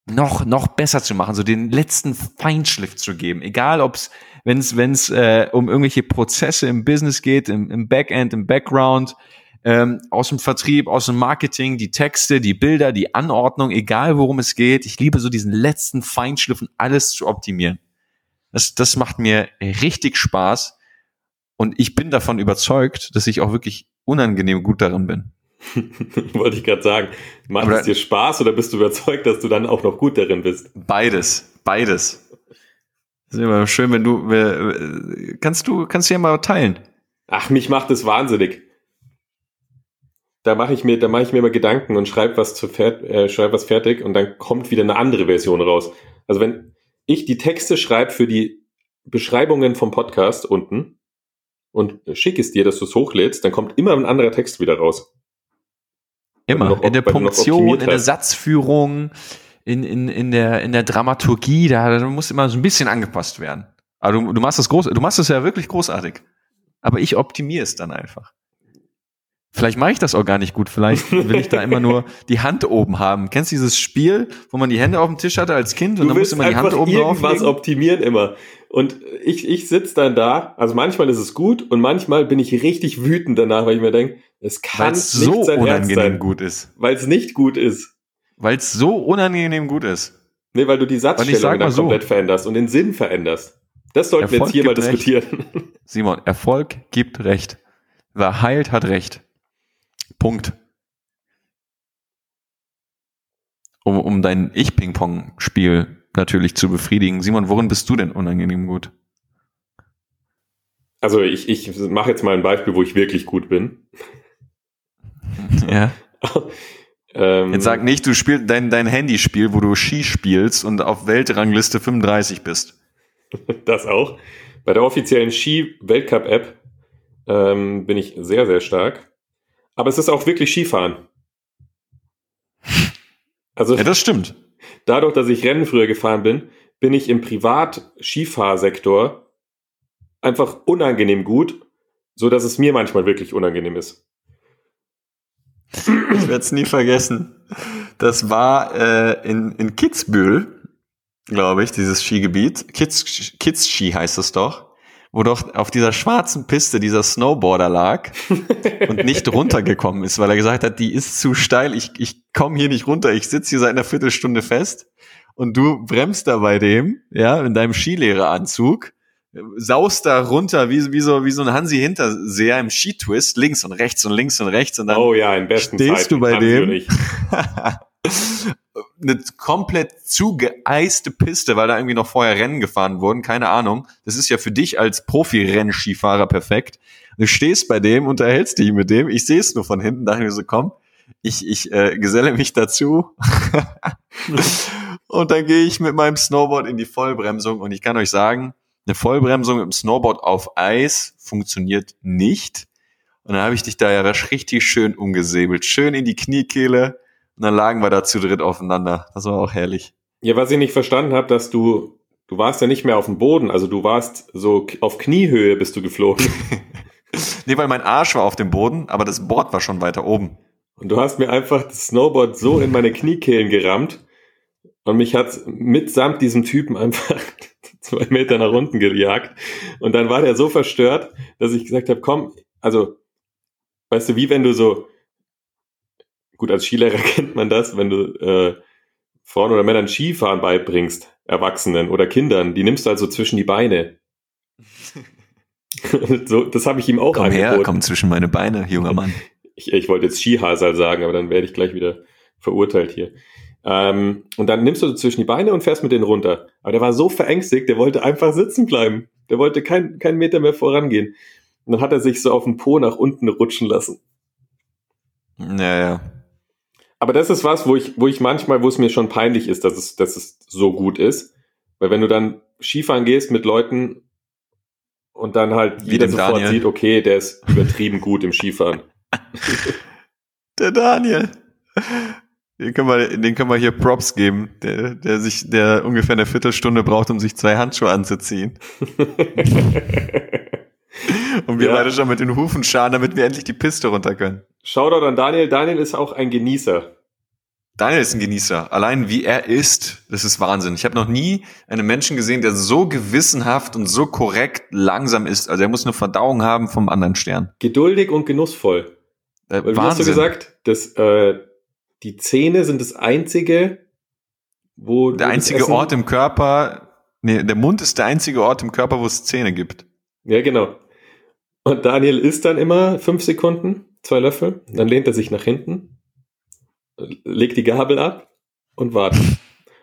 noch noch besser zu machen, so den letzten Feinschliff zu geben, egal ob es wenn es wenn es äh, um irgendwelche Prozesse im Business geht, im, im Backend, im Background, ähm, aus dem Vertrieb, aus dem Marketing, die Texte, die Bilder, die Anordnung, egal worum es geht. Ich liebe so diesen letzten Feinschliff und alles zu optimieren. Das, das macht mir richtig Spaß und ich bin davon überzeugt, dass ich auch wirklich unangenehm gut darin bin. (laughs) Wollte ich gerade sagen. Macht Aber- es dir Spaß oder bist du überzeugt, dass du dann auch noch gut darin bist? Beides, beides. Das ist immer schön, wenn du kannst du kannst du ja mal teilen. Ach, mich macht es wahnsinnig. Da mache ich mir, da mache ich mir immer Gedanken und schreibe was zu äh, schreib was fertig und dann kommt wieder eine andere Version raus. Also wenn ich die Texte schreibe für die Beschreibungen vom Podcast unten und schicke es dir, dass du es hochlädst, dann kommt immer ein anderer Text wieder raus. Immer. noch- in der Punktion, in der. Satzführung, in, in, in, der, in der Dramaturgie, da, da muss immer so ein bisschen angepasst werden. Aber du, du machst das groß, du machst das ja wirklich großartig. Aber ich optimiere es dann einfach. Vielleicht mache ich das auch gar nicht gut. Vielleicht will ich da (laughs) immer nur die Hand oben haben. Kennst du dieses Spiel, wo man die Hände auf dem Tisch hatte als Kind und du dann musste man die Hand oben drauf irgendwas optimieren immer. Und ich, ich sitze dann da, also manchmal ist es gut und manchmal bin ich richtig wütend danach, weil ich mir denke, es kann Weil's nicht so sein unangenehm sein, gut ist. Weil es nicht gut ist. Weil es so unangenehm gut ist. Nee, weil du die Satzstellung dann so, komplett veränderst und den Sinn veränderst. Das sollten Erfolg wir jetzt hier mal diskutieren. Recht. (laughs) Simon, Erfolg gibt Recht. Wer heilt, hat Recht. Punkt. Um, um dein Ich-Ping-Pong-Spiel natürlich zu befriedigen. Simon, worin bist du denn unangenehm gut? Also ich, ich mache jetzt mal ein Beispiel, wo ich wirklich gut bin. Ja. (laughs) ähm, jetzt sag nicht, du spielst dein, dein Handyspiel, wo du Ski spielst und auf Weltrangliste 35 bist. (laughs) Das auch. Bei der offiziellen Ski-Weltcup-App ähm, bin ich sehr, sehr stark. Aber es ist auch wirklich Skifahren. Also, ja, das stimmt. Dadurch, dass ich Rennen früher gefahren bin, bin ich im Privat-Skifahrsektor einfach unangenehm gut, so dass es mir manchmal wirklich unangenehm ist. Ich werde es nie vergessen. Das war äh, in, in Kitzbühel, glaube ich, dieses Skigebiet. Kids, Kids Ski heißt es doch wo doch auf dieser schwarzen Piste dieser Snowboarder lag und (laughs) nicht runtergekommen ist, weil er gesagt hat, die ist zu steil, ich, ich komme hier nicht runter, ich sitze hier seit einer Viertelstunde fest und du bremst da bei dem, ja, in deinem Skilehreraanzug, saust da runter wie, wie, so, wie so ein Hansi Hinterseher im Skitwist, links und rechts und links und rechts und dann oh ja, in besten stehst Zeiten, du bei dem. (laughs) eine komplett zugeeiste Piste, weil da irgendwie noch vorher Rennen gefahren wurden, keine Ahnung. Das ist ja für dich als Profi-Rennskifahrer perfekt. Du stehst bei dem, unterhältst dich mit dem, ich sehe es nur von hinten, dachte mir so, komm, ich, ich äh, geselle mich dazu. (laughs) und dann gehe ich mit meinem Snowboard in die Vollbremsung und ich kann euch sagen, eine Vollbremsung im Snowboard auf Eis funktioniert nicht. Und dann habe ich dich da ja richtig schön umgesäbelt, schön in die Kniekehle und dann lagen wir da zu dritt aufeinander. Das war auch herrlich. Ja, was ich nicht verstanden habe, dass du, du warst ja nicht mehr auf dem Boden, also du warst so auf Kniehöhe bist du geflogen. (laughs) (laughs) nee, weil mein Arsch war auf dem Boden, aber das Board war schon weiter oben. Und du hast mir einfach das Snowboard so in meine Kniekehlen gerammt und mich hat mitsamt diesem Typen einfach (laughs) zwei Meter nach unten gejagt. Und dann war der so verstört, dass ich gesagt habe, komm, also, weißt du, wie wenn du so gut, als Skilehrer (laughs) kennt man das, wenn du äh, Frauen oder Männern Skifahren beibringst, Erwachsenen oder Kindern, die nimmst du also zwischen die Beine. (laughs) so, das habe ich ihm auch komm angeboten. her, komm zwischen meine Beine, junger Mann. (laughs) Ich, ich wollte jetzt Skihasal sagen, aber dann werde ich gleich wieder verurteilt hier. Ähm, und dann nimmst du zwischen die Beine und fährst mit denen runter. Aber der war so verängstigt, der wollte einfach sitzen bleiben. Der wollte keinen kein Meter mehr vorangehen. Und dann hat er sich so auf den Po nach unten rutschen lassen. Naja. Aber das ist was, wo ich, wo ich manchmal, wo es mir schon peinlich ist, dass es, dass es so gut ist. Weil wenn du dann Skifahren gehst mit Leuten und dann halt Wie jeder sofort Daniel. sieht, okay, der ist übertrieben (laughs) gut im Skifahren. Der Daniel. Den können wir, den können wir hier Props geben, der, der sich, der ungefähr eine Viertelstunde braucht, um sich zwei Handschuhe anzuziehen. (laughs) Und wir ja. beide schon mit den Hufen scharen, damit wir endlich die Piste runter können. Shoutout an Daniel. Daniel ist auch ein Genießer. Daniel ist ein Genießer. Allein wie er ist, das ist Wahnsinn. Ich habe noch nie einen Menschen gesehen, der so gewissenhaft und so korrekt langsam ist. Also er muss eine Verdauung haben vom anderen Stern. Geduldig und genussvoll. Äh, Weil, Wahnsinn. hast du gesagt, dass äh, die Zähne sind das einzige, wo der einzige Ort im Körper. Nee, der Mund ist der einzige Ort im Körper, wo es Zähne gibt. Ja, genau. Und Daniel isst dann immer fünf Sekunden, zwei Löffel, dann lehnt er sich nach hinten, legt die Gabel ab und wartet.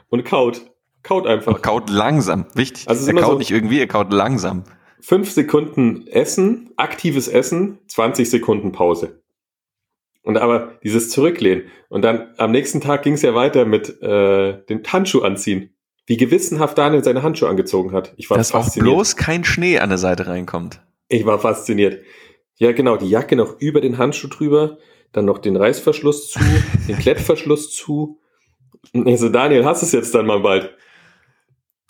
Und kaut. Kaut einfach. Und kaut langsam, wichtig. Also er kaut so nicht irgendwie, er kaut langsam. Fünf Sekunden Essen, aktives Essen, 20 Sekunden Pause. Und aber dieses Zurücklehnen. Und dann am nächsten Tag ging es ja weiter mit äh, den Handschuh anziehen. Wie gewissenhaft Daniel seine Handschuhe angezogen hat. Ich war Dass auch bloß kein Schnee an der Seite reinkommt. Ich war fasziniert. Ja, genau, die Jacke noch über den Handschuh drüber, dann noch den Reißverschluss zu, (laughs) den Klettverschluss zu. Und ich so, Daniel, hast es jetzt dann mal bald.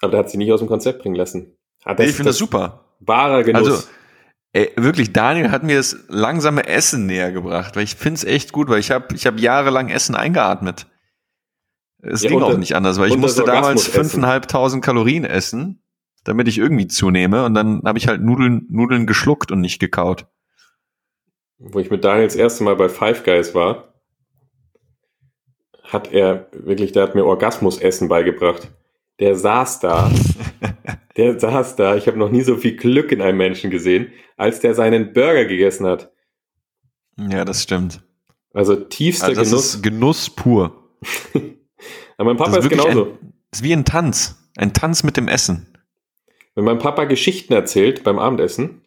Aber der hat sie nicht aus dem Konzept bringen lassen. Das, nee, ich finde das super. Wahrer Genuss. Also, Ey, wirklich, Daniel hat mir das langsame Essen näher gebracht, weil ich finde es echt gut, weil ich habe ich hab jahrelang Essen eingeatmet. Es ja, ging auch nicht anders, weil ich musste damals fünfeinhalbtausend Kalorien essen, damit ich irgendwie zunehme und dann habe ich halt Nudeln, Nudeln geschluckt und nicht gekaut. Wo ich mit Daniel das erste Mal bei Five Guys war, hat er wirklich, der hat mir Orgasmusessen beigebracht. Der saß da, (laughs) der saß da, ich habe noch nie so viel Glück in einem Menschen gesehen, als der seinen Burger gegessen hat. Ja, das stimmt. Also tiefster also das Genuss. Ist Genuss pur. (laughs) Aber mein Papa ist, ist genauso. Ein, ist wie ein Tanz. Ein Tanz mit dem Essen. Wenn mein Papa Geschichten erzählt beim Abendessen,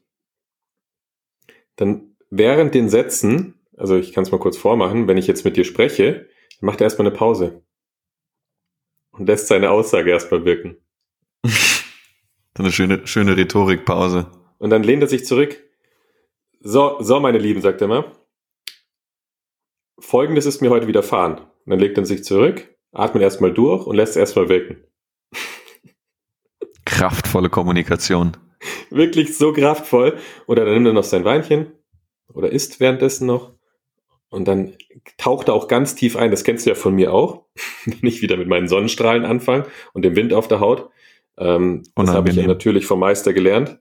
dann während den Sätzen, also ich kann es mal kurz vormachen, wenn ich jetzt mit dir spreche, dann macht er erstmal eine Pause und lässt seine Aussage erstmal wirken. (laughs) so eine schöne, schöne Rhetorikpause. Und dann lehnt er sich zurück. So, so, meine Lieben, sagt er mal. Folgendes ist mir heute widerfahren. Und dann legt er sich zurück, atmet erstmal durch und lässt es erstmal wirken. Kraftvolle Kommunikation. Wirklich so kraftvoll. Oder dann nimmt er noch sein Weinchen oder isst währenddessen noch. Und dann taucht er auch ganz tief ein. Das kennst du ja von mir auch. (laughs) Wenn ich wieder mit meinen Sonnenstrahlen anfange und dem Wind auf der Haut. Ähm, das habe ich ja natürlich vom Meister gelernt.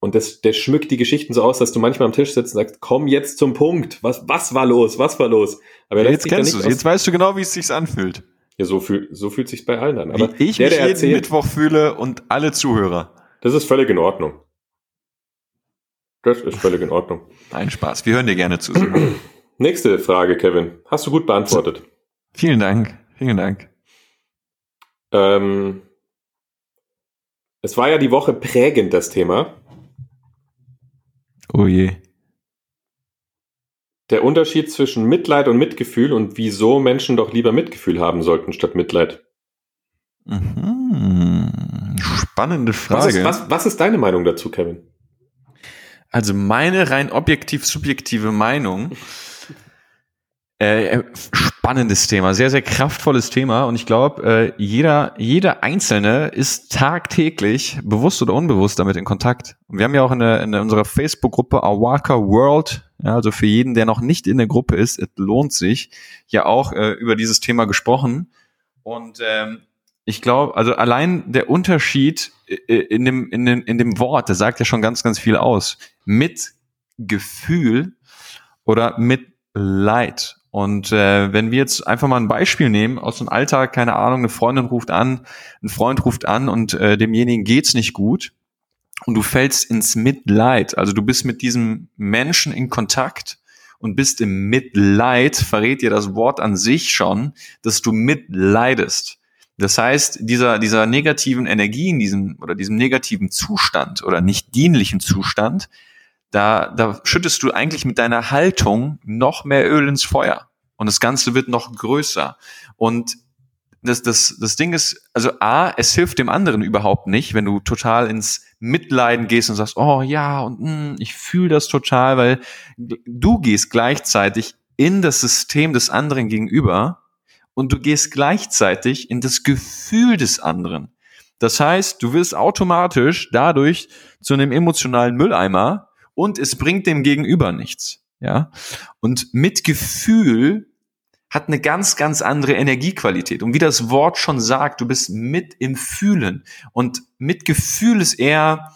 Und das, der schmückt die Geschichten so aus, dass du manchmal am Tisch sitzt und sagst, komm jetzt zum Punkt. Was, was war los? Was war los? Aber ja, jetzt kennst du Jetzt weißt du genau, wie es sich anfühlt. Ja, so, fühl, so fühlt sich bei allen an. Aber wie ich der, mich der jeden Mittwoch fühle und alle Zuhörer. Das ist völlig in Ordnung. Das ist völlig in Ordnung. Ein Spaß. Wir hören dir gerne zu. (clears throat) Nächste Frage, Kevin. Hast du gut beantwortet. Vielen Dank. Vielen Dank. Ähm, es war ja die Woche prägend, das Thema. Oh je. Der Unterschied zwischen Mitleid und Mitgefühl und wieso Menschen doch lieber Mitgefühl haben sollten statt Mitleid. Mhm. Spannende Frage. Was ist, was, was ist deine Meinung dazu, Kevin? Also meine rein objektiv subjektive Meinung. (laughs) Äh, spannendes Thema, sehr, sehr kraftvolles Thema. Und ich glaube, äh, jeder, jeder Einzelne ist tagtäglich, bewusst oder unbewusst, damit in Kontakt. Und wir haben ja auch in, der, in unserer Facebook-Gruppe Awaka World, ja, also für jeden, der noch nicht in der Gruppe ist, es lohnt sich, ja auch äh, über dieses Thema gesprochen. Und ähm, ich glaube, also allein der Unterschied in dem, in, dem, in dem Wort, der sagt ja schon ganz, ganz viel aus. Mit Gefühl oder mit Leid. Und äh, wenn wir jetzt einfach mal ein Beispiel nehmen aus dem Alltag, keine Ahnung, eine Freundin ruft an, ein Freund ruft an und äh, demjenigen geht's nicht gut und du fällst ins Mitleid. Also du bist mit diesem Menschen in Kontakt und bist im Mitleid, verrät dir das Wort an sich schon, dass du mitleidest. Das heißt, dieser, dieser negativen Energie in diesem oder diesem negativen Zustand oder nicht dienlichen Zustand, da, da schüttest du eigentlich mit deiner Haltung noch mehr Öl ins Feuer. Und das Ganze wird noch größer. Und das, das, das Ding ist, also A, es hilft dem anderen überhaupt nicht, wenn du total ins Mitleiden gehst und sagst, oh ja, und mh, hm, ich fühle das total, weil du gehst gleichzeitig in das System des anderen gegenüber und du gehst gleichzeitig in das Gefühl des anderen. Das heißt, du wirst automatisch dadurch zu einem emotionalen Mülleimer und es bringt dem Gegenüber nichts. Ja. Und mit Gefühl hat eine ganz, ganz andere Energiequalität. Und wie das Wort schon sagt, du bist mit im Fühlen. Und mit Gefühl ist eher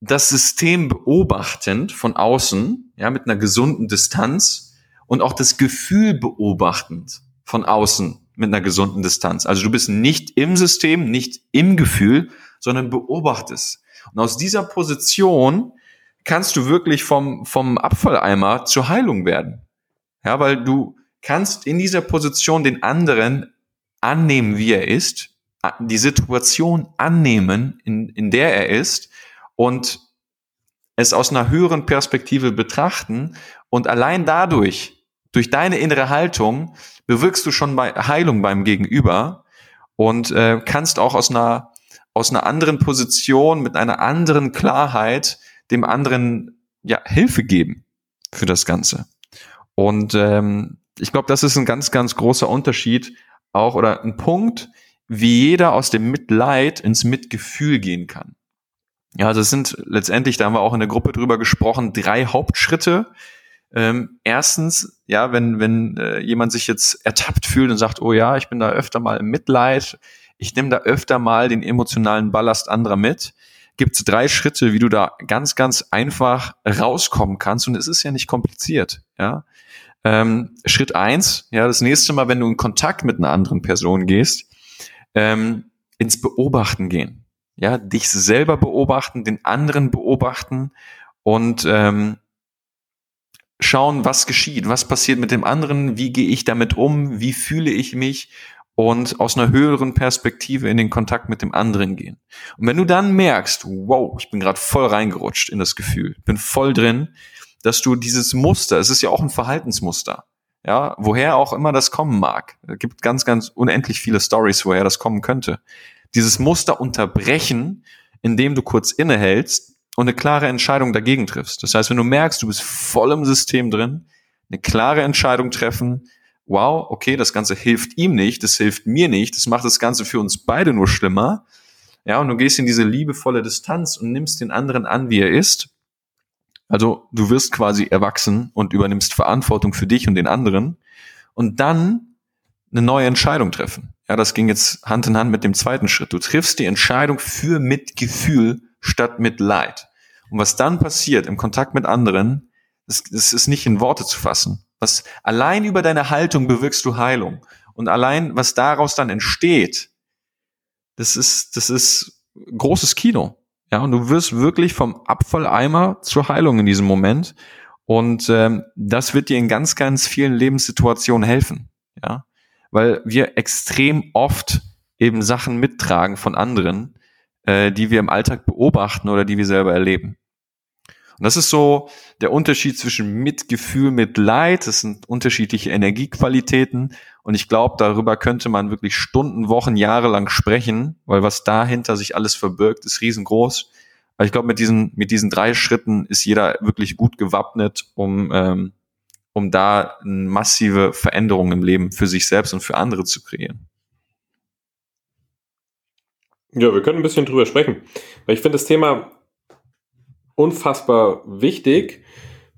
das System beobachtend von außen, ja, mit einer gesunden Distanz und auch das Gefühl beobachtend von außen mit einer gesunden Distanz. Also du bist nicht im System, nicht im Gefühl, sondern beobachtest. Und aus dieser Position kannst du wirklich vom, vom Abfalleimer zur Heilung werden. Ja, weil du kannst in dieser Position den anderen annehmen, wie er ist, die Situation annehmen, in, in der er ist und es aus einer höheren Perspektive betrachten und allein dadurch durch deine innere Haltung bewirkst du schon bei Heilung beim Gegenüber und äh, kannst auch aus einer aus einer anderen Position mit einer anderen Klarheit dem anderen ja Hilfe geben für das Ganze. Und ähm, ich glaube, das ist ein ganz ganz großer Unterschied auch oder ein Punkt, wie jeder aus dem Mitleid ins Mitgefühl gehen kann. Ja, also es sind letztendlich, da haben wir auch in der Gruppe drüber gesprochen, drei Hauptschritte. Ähm, erstens, ja, wenn, wenn äh, jemand sich jetzt ertappt fühlt und sagt, oh ja, ich bin da öfter mal im Mitleid, ich nehme da öfter mal den emotionalen Ballast anderer mit, gibt es drei Schritte, wie du da ganz, ganz einfach rauskommen kannst. Und es ist ja nicht kompliziert, ja. Ähm, Schritt eins, ja, das nächste Mal, wenn du in Kontakt mit einer anderen Person gehst, ähm, ins Beobachten gehen ja, dich selber beobachten, den anderen beobachten und ähm, schauen, was geschieht, was passiert mit dem anderen, wie gehe ich damit um, wie fühle ich mich und aus einer höheren Perspektive in den Kontakt mit dem anderen gehen. Und wenn du dann merkst, wow, ich bin gerade voll reingerutscht in das Gefühl, bin voll drin, dass du dieses Muster, es ist ja auch ein Verhaltensmuster, ja, woher auch immer das kommen mag. Es gibt ganz, ganz unendlich viele Stories, woher das kommen könnte dieses Muster unterbrechen, indem du kurz innehältst und eine klare Entscheidung dagegen triffst. Das heißt, wenn du merkst, du bist voll im System drin, eine klare Entscheidung treffen, wow, okay, das Ganze hilft ihm nicht, das hilft mir nicht, das macht das Ganze für uns beide nur schlimmer. Ja, und du gehst in diese liebevolle Distanz und nimmst den anderen an, wie er ist. Also du wirst quasi erwachsen und übernimmst Verantwortung für dich und den anderen. Und dann eine neue Entscheidung treffen. Ja, das ging jetzt Hand in Hand mit dem zweiten Schritt. Du triffst die Entscheidung für Mitgefühl statt mit Leid. Und was dann passiert im Kontakt mit anderen, das, das ist nicht in Worte zu fassen. Was allein über deine Haltung bewirkst du Heilung. Und allein, was daraus dann entsteht, das ist, das ist großes Kino. Ja, und du wirst wirklich vom Abfalleimer zur Heilung in diesem Moment. Und ähm, das wird dir in ganz, ganz vielen Lebenssituationen helfen. Ja, weil wir extrem oft eben Sachen mittragen von anderen, äh, die wir im Alltag beobachten oder die wir selber erleben. Und das ist so der Unterschied zwischen Mitgefühl, Mitleid. Das sind unterschiedliche Energiequalitäten. Und ich glaube, darüber könnte man wirklich Stunden, Wochen, Jahre lang sprechen, weil was dahinter sich alles verbirgt, ist riesengroß. Aber ich glaube, mit diesen, mit diesen drei Schritten ist jeder wirklich gut gewappnet, um ähm, um da massive Veränderung im Leben für sich selbst und für andere zu kreieren. Ja, wir können ein bisschen drüber sprechen. Weil ich finde das Thema unfassbar wichtig,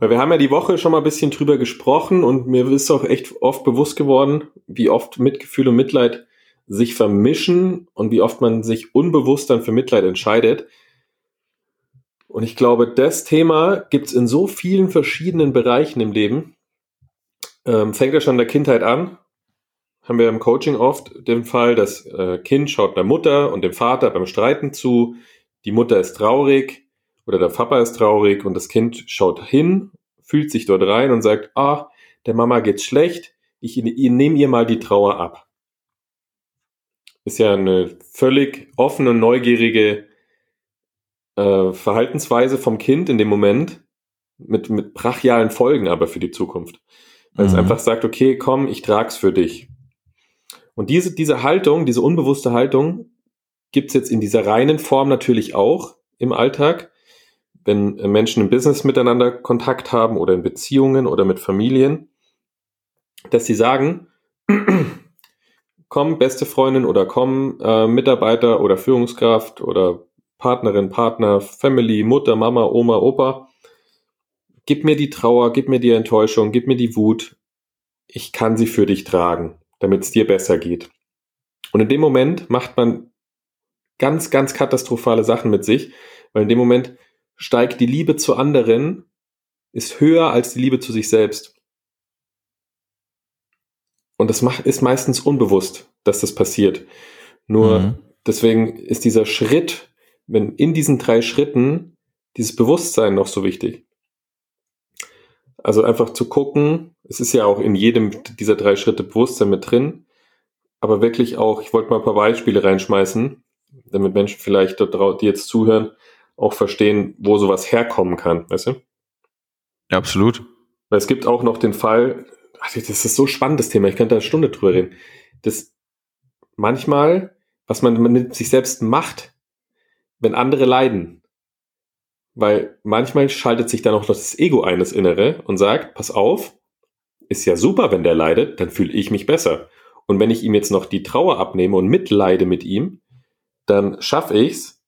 weil wir haben ja die Woche schon mal ein bisschen drüber gesprochen und mir ist auch echt oft bewusst geworden, wie oft Mitgefühl und Mitleid sich vermischen und wie oft man sich unbewusst dann für Mitleid entscheidet. Und ich glaube, das Thema gibt es in so vielen verschiedenen Bereichen im Leben, ähm, fängt ja schon in der Kindheit an. Haben wir im Coaching oft den Fall, das äh, Kind schaut der Mutter und dem Vater beim Streiten zu. Die Mutter ist traurig oder der Papa ist traurig und das Kind schaut hin, fühlt sich dort rein und sagt, ah, der Mama geht's schlecht, ich, ich nehme ihr mal die Trauer ab. Ist ja eine völlig offene und neugierige äh, Verhaltensweise vom Kind in dem Moment, mit, mit brachialen Folgen aber für die Zukunft. Weil mhm. es einfach sagt, okay, komm, ich trag's für dich. Und diese, diese Haltung, diese unbewusste Haltung gibt's jetzt in dieser reinen Form natürlich auch im Alltag, wenn Menschen im Business miteinander Kontakt haben oder in Beziehungen oder mit Familien, dass sie sagen, (clears throat) komm, beste Freundin oder komm, äh, Mitarbeiter oder Führungskraft oder Partnerin, Partner, Family, Mutter, Mama, Oma, Opa, gib mir die Trauer, gib mir die Enttäuschung, gib mir die Wut. Ich kann sie für dich tragen, damit es dir besser geht. Und in dem Moment macht man ganz, ganz katastrophale Sachen mit sich, weil in dem Moment steigt die Liebe zu anderen, ist höher als die Liebe zu sich selbst. Und das ist meistens unbewusst, dass das passiert. Nur mhm. deswegen ist dieser Schritt, wenn in diesen drei Schritten dieses Bewusstsein noch so wichtig. Also einfach zu gucken, es ist ja auch in jedem dieser drei Schritte Bewusstsein mit drin, aber wirklich auch, ich wollte mal ein paar Beispiele reinschmeißen, damit Menschen vielleicht dort, die jetzt zuhören, auch verstehen, wo sowas herkommen kann, weißt du? Ja, absolut. Weil es gibt auch noch den Fall, ach, das ist so spannendes Thema, ich könnte da eine Stunde drüber reden, dass manchmal, was man mit sich selbst macht, wenn andere leiden, weil manchmal schaltet sich dann auch das Ego ein, das Innere, und sagt, pass auf, ist ja super, wenn der leidet, dann fühle ich mich besser. Und wenn ich ihm jetzt noch die Trauer abnehme und mitleide mit ihm, dann schaffe ich's,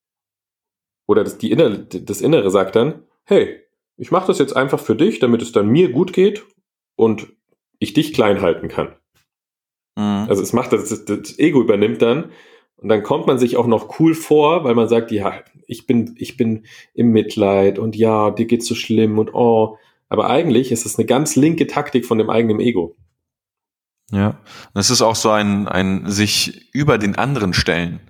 oder das, die Innere, das Innere sagt dann, hey, ich mache das jetzt einfach für dich, damit es dann mir gut geht und ich dich klein halten kann. Mhm. Also es macht das, das Ego übernimmt dann und dann kommt man sich auch noch cool vor, weil man sagt, ja, ich bin, ich bin im Mitleid und ja, dir geht's so schlimm und oh. Aber eigentlich ist es eine ganz linke Taktik von dem eigenen Ego. Ja, das ist auch so ein, ein sich über den anderen stellen.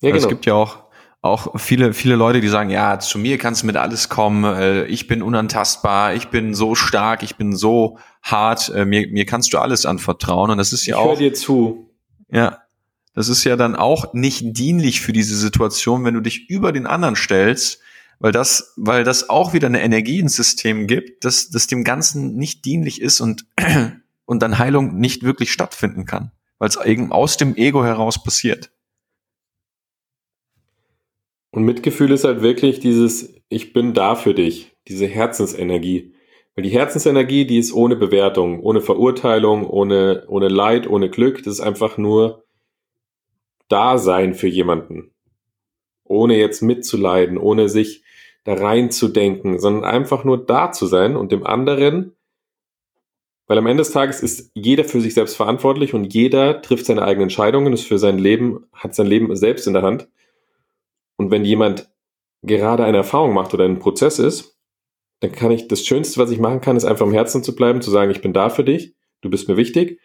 Ja, genau. Es gibt ja auch, auch viele, viele Leute, die sagen, ja, zu mir kannst du mit alles kommen, äh, ich bin unantastbar, ich bin so stark, ich bin so hart, äh, mir, mir kannst du alles anvertrauen. Und das ist ja ich auch. Ich höre dir zu. Ja, das ist ja dann auch nicht dienlich für diese Situation, wenn du dich über den anderen stellst, weil das, weil das auch wieder eine Energie ins System gibt, dass das dem Ganzen nicht dienlich ist und, (clears throat) und dann Heilung nicht wirklich stattfinden kann, weil es eben aus dem Ego heraus passiert. Und Mitgefühl ist halt wirklich dieses, ich bin da für dich, diese Herzensenergie. Weil die Herzensenergie, die ist ohne Bewertung, ohne Verurteilung, ohne, ohne Leid, ohne Glück. Das ist einfach nur da sein für jemanden. Ohne jetzt mitzuleiden, ohne sich da reinzudenken, sondern einfach nur da zu sein und dem anderen, weil am Ende des Tages ist jeder für sich selbst verantwortlich und jeder trifft seine eigenen Entscheidungen, ist für sein Leben, hat sein Leben selbst in der Hand. Und wenn jemand gerade eine Erfahrung macht oder ein Prozess ist, dann kann ich, das Schönste, was ich machen kann, ist einfach im Herzen zu bleiben, zu sagen, ich bin da für dich, du bist mir wichtig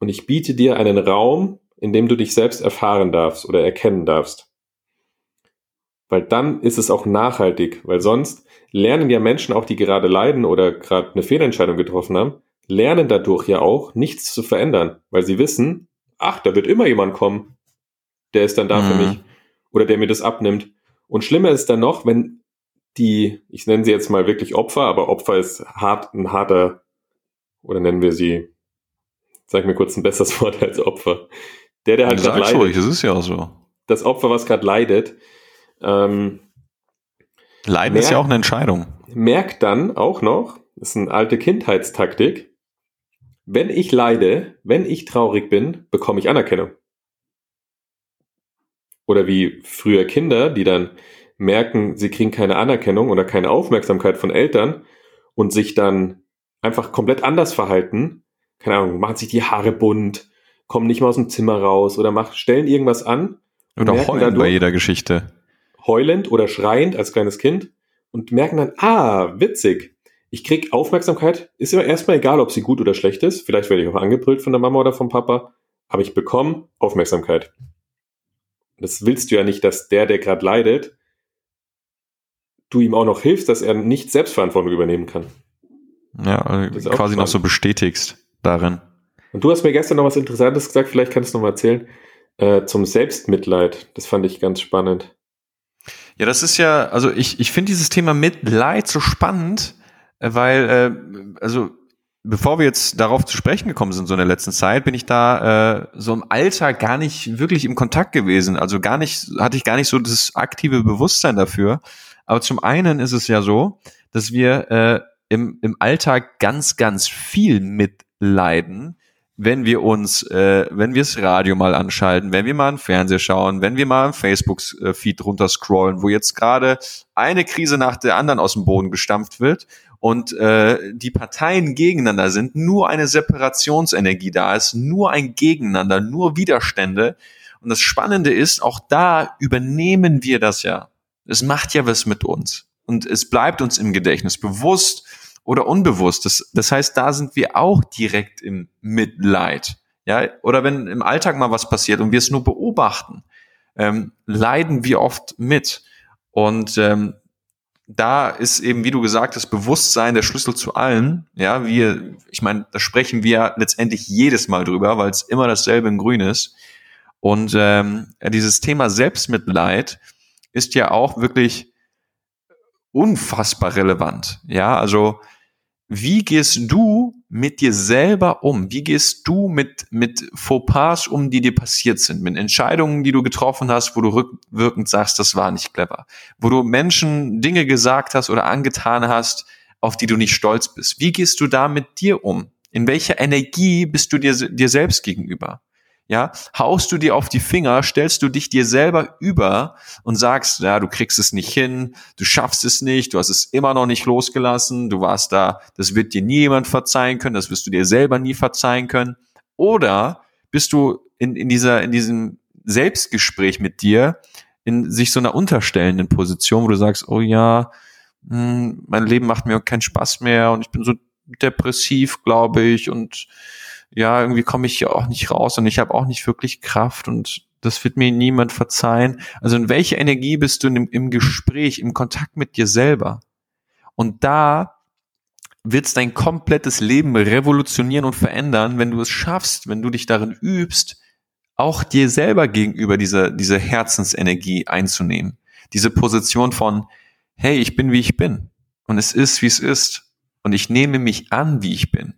und ich biete dir einen Raum, in dem du dich selbst erfahren darfst oder erkennen darfst. Weil dann ist es auch nachhaltig, weil sonst lernen ja Menschen auch, die gerade leiden oder gerade eine Fehlentscheidung getroffen haben, lernen dadurch ja auch, nichts zu verändern, weil sie wissen, ach, da wird immer jemand kommen, der ist dann da mhm. für mich oder der mir das abnimmt. Und schlimmer ist dann noch, wenn die, ich nenne sie jetzt mal wirklich Opfer, aber Opfer ist hart, ein harter, oder nennen wir sie, sag mir kurz ein besseres (laughs) Wort als Opfer. Der, der halt gerade leidet. Ruhig, das ist ja auch so. Das Opfer, was gerade leidet. Ähm, Leiden merkt, ist ja auch eine Entscheidung. Merkt dann auch noch, das ist eine alte Kindheitstaktik, wenn ich leide, wenn ich traurig bin, bekomme ich Anerkennung. Oder wie früher Kinder, die dann merken, sie kriegen keine Anerkennung oder keine Aufmerksamkeit von Eltern und sich dann einfach komplett anders verhalten. Keine Ahnung, machen sich die Haare bunt, kommen nicht mal aus dem Zimmer raus oder machen, stellen irgendwas an. Oder heulen bei jeder Geschichte. Heulend oder schreiend als kleines Kind und merken dann, ah, witzig. Ich krieg Aufmerksamkeit. Ist immer erstmal egal, ob sie gut oder schlecht ist. Vielleicht werde ich auch angebrüllt von der Mama oder vom Papa. Aber ich bekomme Aufmerksamkeit. Das willst du ja nicht, dass der, der gerade leidet, du ihm auch noch hilfst, dass er nicht Selbstverantwortung übernehmen kann. Ja, also quasi noch so bestätigst darin. Und du hast mir gestern noch was Interessantes gesagt, vielleicht kannst du noch mal erzählen, äh, zum Selbstmitleid. Das fand ich ganz spannend. Ja, das ist ja, also ich, ich finde dieses Thema Mitleid so spannend, äh, weil, äh, also bevor wir jetzt darauf zu sprechen gekommen sind, so in der letzten Zeit, bin ich da äh, so im Alter gar nicht wirklich im Kontakt gewesen. Also gar nicht, hatte ich gar nicht so das aktive Bewusstsein dafür. Aber zum einen ist es ja so, dass wir äh, im, im Alltag ganz, ganz viel mitleiden, wenn wir uns, äh, wenn wir das Radio mal anschalten, wenn wir mal einen Fernseher schauen, wenn wir mal einen Facebook-Feed runterscrollen, wo jetzt gerade eine Krise nach der anderen aus dem Boden gestampft wird und äh, die Parteien gegeneinander sind, nur eine Separationsenergie da ist, nur ein Gegeneinander, nur Widerstände. Und das Spannende ist, auch da übernehmen wir das ja. Es macht ja was mit uns. Und es bleibt uns im Gedächtnis bewusst, oder unbewusst. Das, das heißt, da sind wir auch direkt im Mitleid. Ja, oder wenn im Alltag mal was passiert und wir es nur beobachten, ähm, leiden wir oft mit. Und ähm, da ist eben, wie du gesagt hast, Bewusstsein der Schlüssel zu allen. Ja, wir, ich meine, da sprechen wir letztendlich jedes Mal drüber, weil es immer dasselbe in Grün ist. Und ähm, dieses Thema Selbstmitleid ist ja auch wirklich unfassbar relevant. Ja, also wie gehst du mit dir selber um? Wie gehst du mit, mit Fauxpas um, die dir passiert sind? Mit Entscheidungen, die du getroffen hast, wo du rückwirkend sagst, das war nicht clever. Wo du Menschen Dinge gesagt hast oder angetan hast, auf die du nicht stolz bist. Wie gehst du da mit dir um? In welcher Energie bist du dir, dir selbst gegenüber? Ja, haust du dir auf die Finger, stellst du dich dir selber über und sagst, ja, du kriegst es nicht hin, du schaffst es nicht, du hast es immer noch nicht losgelassen, du warst da, das wird dir nie jemand verzeihen können, das wirst du dir selber nie verzeihen können. Oder bist du in, in dieser, in diesem Selbstgespräch mit dir in sich so einer unterstellenden Position, wo du sagst, oh ja, mh, hm, mein Leben macht mir keinen Spaß mehr und ich bin so depressiv, glaube ich, und ja, irgendwie komme ich hier auch nicht raus und ich habe auch nicht wirklich Kraft und das wird mir niemand verzeihen. Also in welche Energie bist du im, im Gespräch, im Kontakt mit dir selber? Und da wird es dein komplettes Leben revolutionieren und verändern, wenn du es schaffst, wenn du dich darin übst, auch dir selber gegenüber diese, diese Herzensenergie einzunehmen. Diese Position von, hey, ich bin wie ich bin und es ist, wie es ist und ich nehme mich an, wie ich bin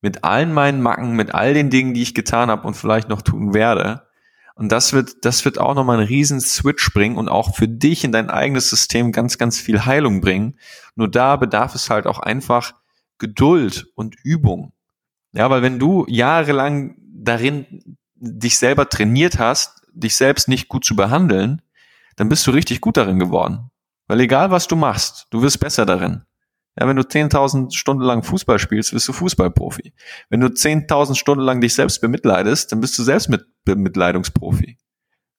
mit allen meinen Macken, mit all den Dingen, die ich getan habe und vielleicht noch tun werde. Und das wird, das wird auch nochmal einen riesen Switch bringen und auch für dich in dein eigenes System ganz, ganz viel Heilung bringen. Nur da bedarf es halt auch einfach Geduld und Übung. Ja, weil wenn du jahrelang darin dich selber trainiert hast, dich selbst nicht gut zu behandeln, dann bist du richtig gut darin geworden. Weil egal was du machst, du wirst besser darin. Ja, wenn du 10.000 Stunden lang Fußball spielst, bist du Fußballprofi. Wenn du 10.000 Stunden lang dich selbst bemitleidest, dann bist du selbst mit Bemitleidungsprofi.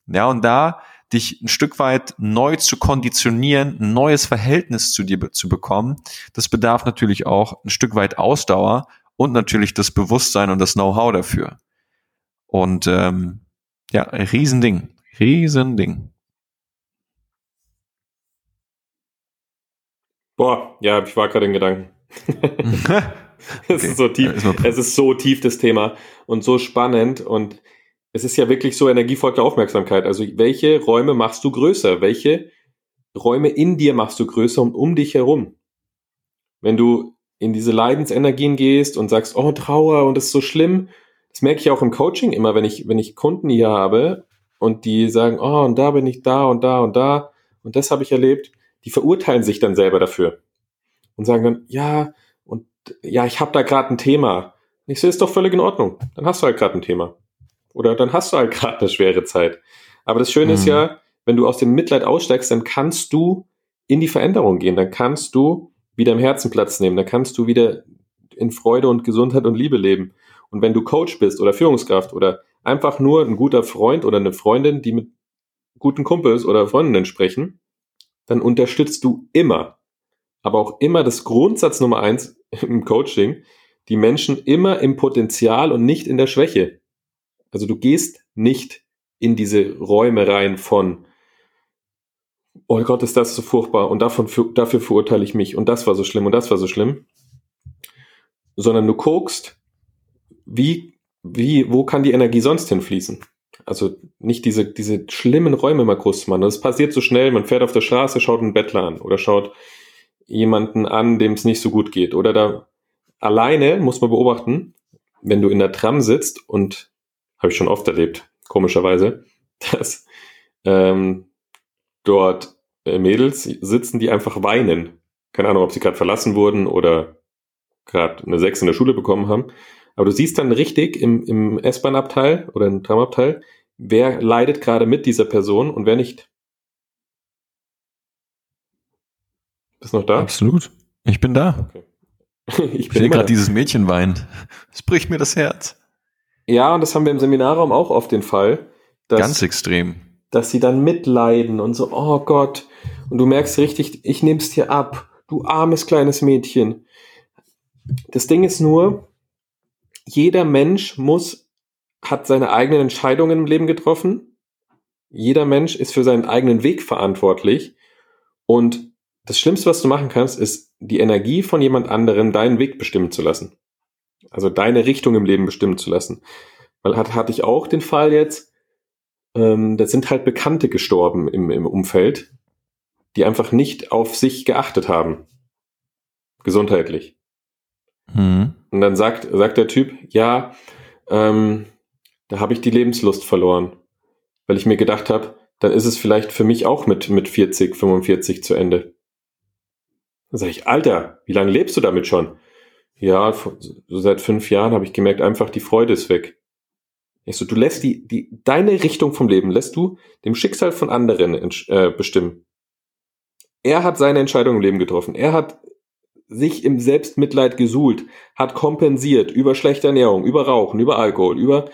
Ja, und da dich ein Stück weit neu zu konditionieren, ein neues Verhältnis zu dir zu bekommen, das bedarf natürlich auch ein Stück weit Ausdauer und natürlich das Bewusstsein und das Know-how dafür. Und ähm, ja, Riesending, Riesending. Boah, ja, ich war gerade in Gedanken. (laughs) es ist so tief, es ist so tief das Thema und so spannend und es ist ja wirklich so energiefolgte Aufmerksamkeit. Also welche Räume machst du größer? Welche Räume in dir machst du größer und um dich herum? Wenn du in diese Leidensenergien gehst und sagst, oh Trauer und das ist so schlimm, das merke ich auch im Coaching immer, wenn ich wenn ich Kunden hier habe und die sagen, oh und da bin ich da und da und da und das habe ich erlebt die verurteilen sich dann selber dafür und sagen dann, ja, und ja, ich habe da gerade ein Thema. Ich sehe, ist doch völlig in Ordnung. Dann hast du halt gerade ein Thema. Oder dann hast du halt (laughs) gerade eine schwere Zeit. Aber das Schöne mhm. ist ja, wenn du aus dem Mitleid aussteigst, dann kannst du in die Veränderung gehen. Dann kannst du wieder im Herzen Platz nehmen. Dann kannst du wieder in Freude und Gesundheit und Liebe leben. Und wenn du Coach bist oder Führungskraft oder einfach nur ein guter Freund oder eine Freundin, die mit guten Kumpels oder Freundinnen sprechen, dann unterstützt du immer, aber auch immer das Grundsatz Nummer eins (laughs) im Coaching, die Menschen immer im Potenzial und nicht in der Schwäche. Also du gehst nicht in diese Räume rein von, oh Gott, ist das so furchtbar und davon, dafür verurteile ich mich und das war so schlimm und das war so schlimm, sondern du guckst, wie, wie, wo kann die Energie sonst hinfließen? Also nicht diese, diese schlimmen Räume mal groß zu machen. Das passiert so schnell, man fährt auf der Straße, schaut einen Bettler an oder schaut jemanden an, dem es nicht so gut geht. Oder da alleine muss man beobachten, wenn du in der Tram sitzt und habe ich schon oft erlebt, komischerweise, (laughs) dass ähm, dort äh, Mädels sitzen, die einfach weinen. Keine Ahnung, ob sie gerade verlassen wurden oder gerade eine Sechs in der Schule bekommen haben. Aber du siehst dann richtig im, im S-Bahn-Abteil oder im Tramabteil, wer leidet gerade mit dieser Person und wer nicht. Bist noch da? Absolut. Ich bin da. Okay. (laughs) ich bin sehe gerade dieses Mädchen weinen. Es bricht mir das Herz. Ja, und das haben wir im Seminarraum auch oft den Fall. Dass, Ganz extrem. Dass sie dann mitleiden und so, oh Gott. Und du merkst richtig, ich nehm's dir ab. Du armes kleines Mädchen. Das Ding ist nur, jeder Mensch muss, hat seine eigenen Entscheidungen im Leben getroffen. Jeder Mensch ist für seinen eigenen Weg verantwortlich. Und das Schlimmste, was du machen kannst, ist die Energie von jemand anderem deinen Weg bestimmen zu lassen. Also deine Richtung im Leben bestimmen zu lassen. Weil hat, hatte ich auch den Fall jetzt, ähm, da sind halt Bekannte gestorben im, im Umfeld, die einfach nicht auf sich geachtet haben. Gesundheitlich. Mhm. Und dann sagt, sagt der Typ, ja, ähm, da habe ich die Lebenslust verloren, weil ich mir gedacht habe, dann ist es vielleicht für mich auch mit, mit 40, 45 zu Ende. Dann sage ich, Alter, wie lange lebst du damit schon? Ja, so seit fünf Jahren habe ich gemerkt, einfach die Freude ist weg. Ich so, du lässt die, die, deine Richtung vom Leben, lässt du dem Schicksal von anderen äh, bestimmen. Er hat seine Entscheidung im Leben getroffen. Er hat sich im Selbstmitleid gesuhlt, hat kompensiert über schlechte Ernährung, über Rauchen, über Alkohol, über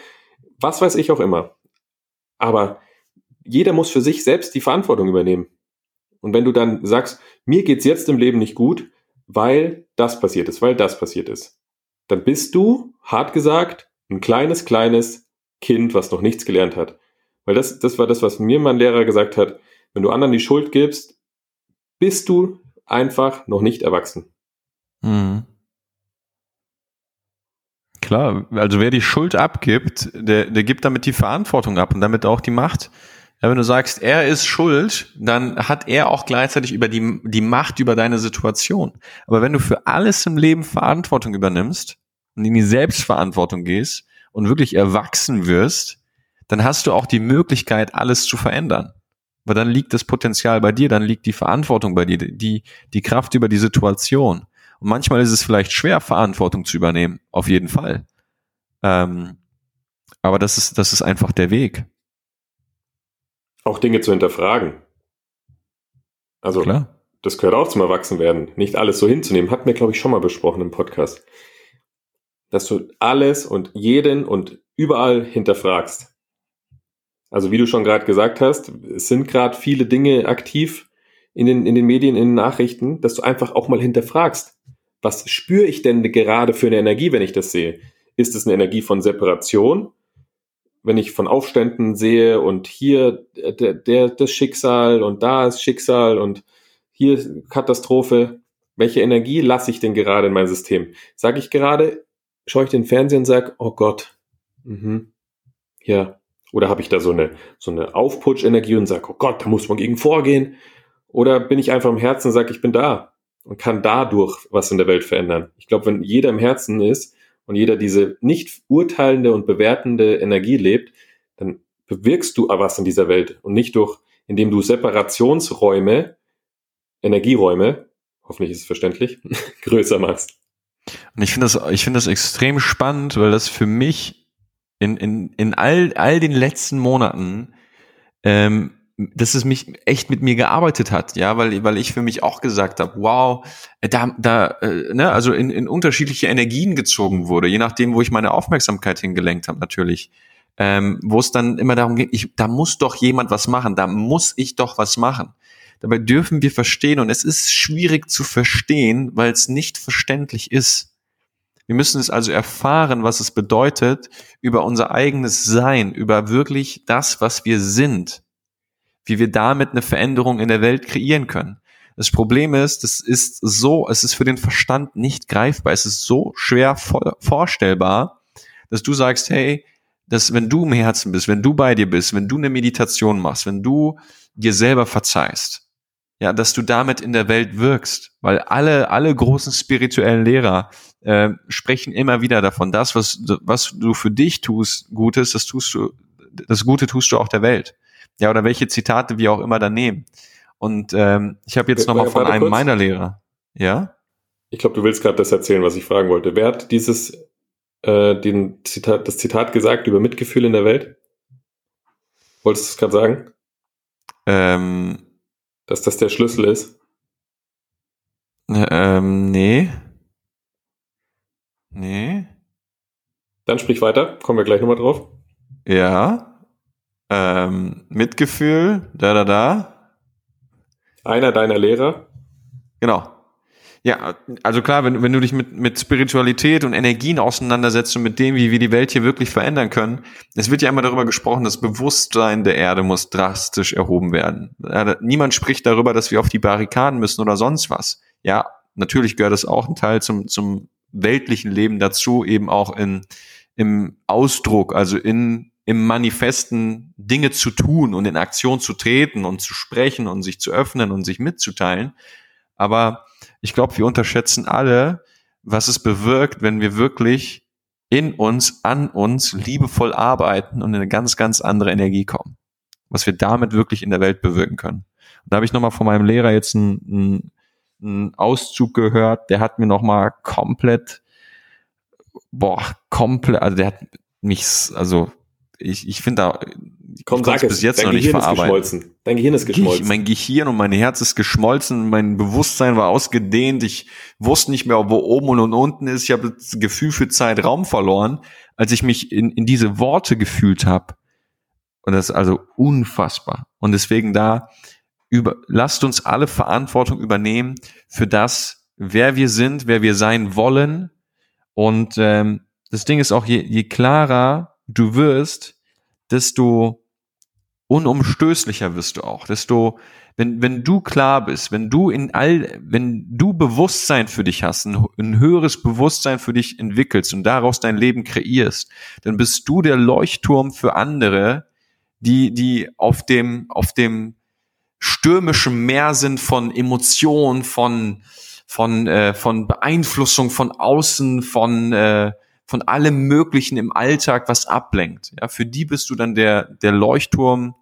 was weiß ich auch immer. Aber jeder muss für sich selbst die Verantwortung übernehmen. Und wenn du dann sagst, mir geht's jetzt im Leben nicht gut, weil das passiert ist, weil das passiert ist, dann bist du, hart gesagt, ein kleines, kleines Kind, was noch nichts gelernt hat. Weil das, das war das, was mir mein Lehrer gesagt hat. Wenn du anderen die Schuld gibst, bist du einfach noch nicht erwachsen. Mhm. Klar, also wer die Schuld abgibt, der, der gibt damit die Verantwortung ab und damit auch die Macht. Ja, wenn du sagst, er ist schuld, dann hat er auch gleichzeitig über die, die Macht über deine Situation. Aber wenn du für alles im Leben Verantwortung übernimmst und in die Selbstverantwortung gehst und wirklich erwachsen wirst, dann hast du auch die Möglichkeit, alles zu verändern. Weil dann liegt das Potenzial bei dir, dann liegt die Verantwortung bei dir, die, die Kraft über die Situation. Und manchmal ist es vielleicht schwer, Verantwortung zu übernehmen, auf jeden Fall. Ähm, aber das ist, das ist einfach der Weg. Auch Dinge zu hinterfragen. Also, Klar. das gehört auch zum Erwachsenwerden. Nicht alles so hinzunehmen. Hatten wir, glaube ich, schon mal besprochen im Podcast. Dass du alles und jeden und überall hinterfragst. Also, wie du schon gerade gesagt hast, es sind gerade viele Dinge aktiv in den, in den Medien, in den Nachrichten, dass du einfach auch mal hinterfragst was spüre ich denn gerade für eine Energie, wenn ich das sehe? Ist es eine Energie von Separation? Wenn ich von Aufständen sehe und hier der, der, das Schicksal und da ist Schicksal und hier Katastrophe, welche Energie lasse ich denn gerade in mein System? Sage ich gerade, schaue ich den Fernseher und sage, oh Gott, mhm, ja. Oder habe ich da so eine, so eine Aufputsch-Energie und sage, oh Gott, da muss man gegen vorgehen? Oder bin ich einfach im Herzen und sage, ich bin da und kann dadurch was in der Welt verändern. Ich glaube, wenn jeder im Herzen ist und jeder diese nicht urteilende und bewertende Energie lebt, dann bewirkst du was in dieser Welt und nicht durch, indem du Separationsräume, Energieräume, hoffentlich ist es verständlich, (laughs) größer machst. Und ich finde das, ich finde das extrem spannend, weil das für mich in, in, in all, all den letzten Monaten ähm, dass es mich echt mit mir gearbeitet hat, ja, weil, weil ich für mich auch gesagt habe, wow, äh, da, da, äh, ne, also in, in unterschiedliche Energien gezogen wurde, je nachdem, wo ich meine Aufmerksamkeit hingelenkt habe, natürlich. Ähm, wo es dann immer darum geht, ich, da muss doch jemand was machen, da muss ich doch was machen. Dabei dürfen wir verstehen, und es ist schwierig zu verstehen, weil es nicht verständlich ist. Wir müssen es also erfahren, was es bedeutet, über unser eigenes Sein, über wirklich das, was wir sind wie wir damit eine Veränderung in der Welt kreieren können. Das Problem ist, das ist so, es ist für den Verstand nicht greifbar. Es ist so schwer vorstellbar, dass du sagst, hey, dass wenn du im Herzen bist, wenn du bei dir bist, wenn du eine Meditation machst, wenn du dir selber verzeihst, ja, dass du damit in der Welt wirkst, weil alle alle großen spirituellen Lehrer äh, sprechen immer wieder davon, das was was du für dich tust, Gutes, das tust du, das Gute tust du auch der Welt. Ja, oder welche Zitate wir auch immer da nehmen. Und ähm, ich habe jetzt nochmal von einem kurz. meiner Lehrer. Ja? Ich glaube, du willst gerade das erzählen, was ich fragen wollte. Wer hat dieses, äh, den Zitat, das Zitat gesagt über Mitgefühl in der Welt? Wolltest du es gerade sagen? Ähm, Dass das der Schlüssel ist? Ähm, nee. Nee. Dann sprich weiter, kommen wir gleich nochmal drauf. Ja. Ähm, Mitgefühl, da, da, da. Einer deiner Lehrer? Genau. Ja, also klar, wenn, wenn du dich mit, mit Spiritualität und Energien auseinandersetzt und mit dem, wie wir die Welt hier wirklich verändern können, es wird ja immer darüber gesprochen, das Bewusstsein der Erde muss drastisch erhoben werden. Niemand spricht darüber, dass wir auf die Barrikaden müssen oder sonst was. Ja, natürlich gehört das auch ein Teil zum, zum weltlichen Leben dazu, eben auch in, im Ausdruck, also in im Manifesten Dinge zu tun und in Aktion zu treten und zu sprechen und sich zu öffnen und sich mitzuteilen. Aber ich glaube, wir unterschätzen alle, was es bewirkt, wenn wir wirklich in uns, an uns liebevoll arbeiten und in eine ganz, ganz andere Energie kommen. Was wir damit wirklich in der Welt bewirken können. Und da habe ich nochmal von meinem Lehrer jetzt einen, einen Auszug gehört, der hat mir nochmal komplett, boah, komplett, also der hat mich, also ich, ich finde da, Komm, ich sag es. bis jetzt Dein noch nicht Gehirn ist verarbeiten. Dein Gehirn ist geschmolzen. Ich, mein Gehirn und mein Herz ist geschmolzen, mein Bewusstsein war ausgedehnt, ich wusste nicht mehr, wo oben und unten ist, ich habe das Gefühl für Zeit, Raum verloren, als ich mich in, in diese Worte gefühlt habe. Und das ist also unfassbar. Und deswegen da, über, lasst uns alle Verantwortung übernehmen für das, wer wir sind, wer wir sein wollen. Und ähm, das Ding ist auch, je, je klarer du wirst, desto unumstößlicher wirst du auch. Desto, wenn, wenn du klar bist, wenn du in all, wenn du Bewusstsein für dich hast, ein, ein höheres Bewusstsein für dich entwickelst und daraus dein Leben kreierst, dann bist du der Leuchtturm für andere, die, die auf dem, auf dem stürmischen Meer sind von Emotionen, von, von, äh, von Beeinflussung von außen, von, äh, von allem Möglichen im Alltag, was ablenkt. Ja, für die bist du dann der, der Leuchtturm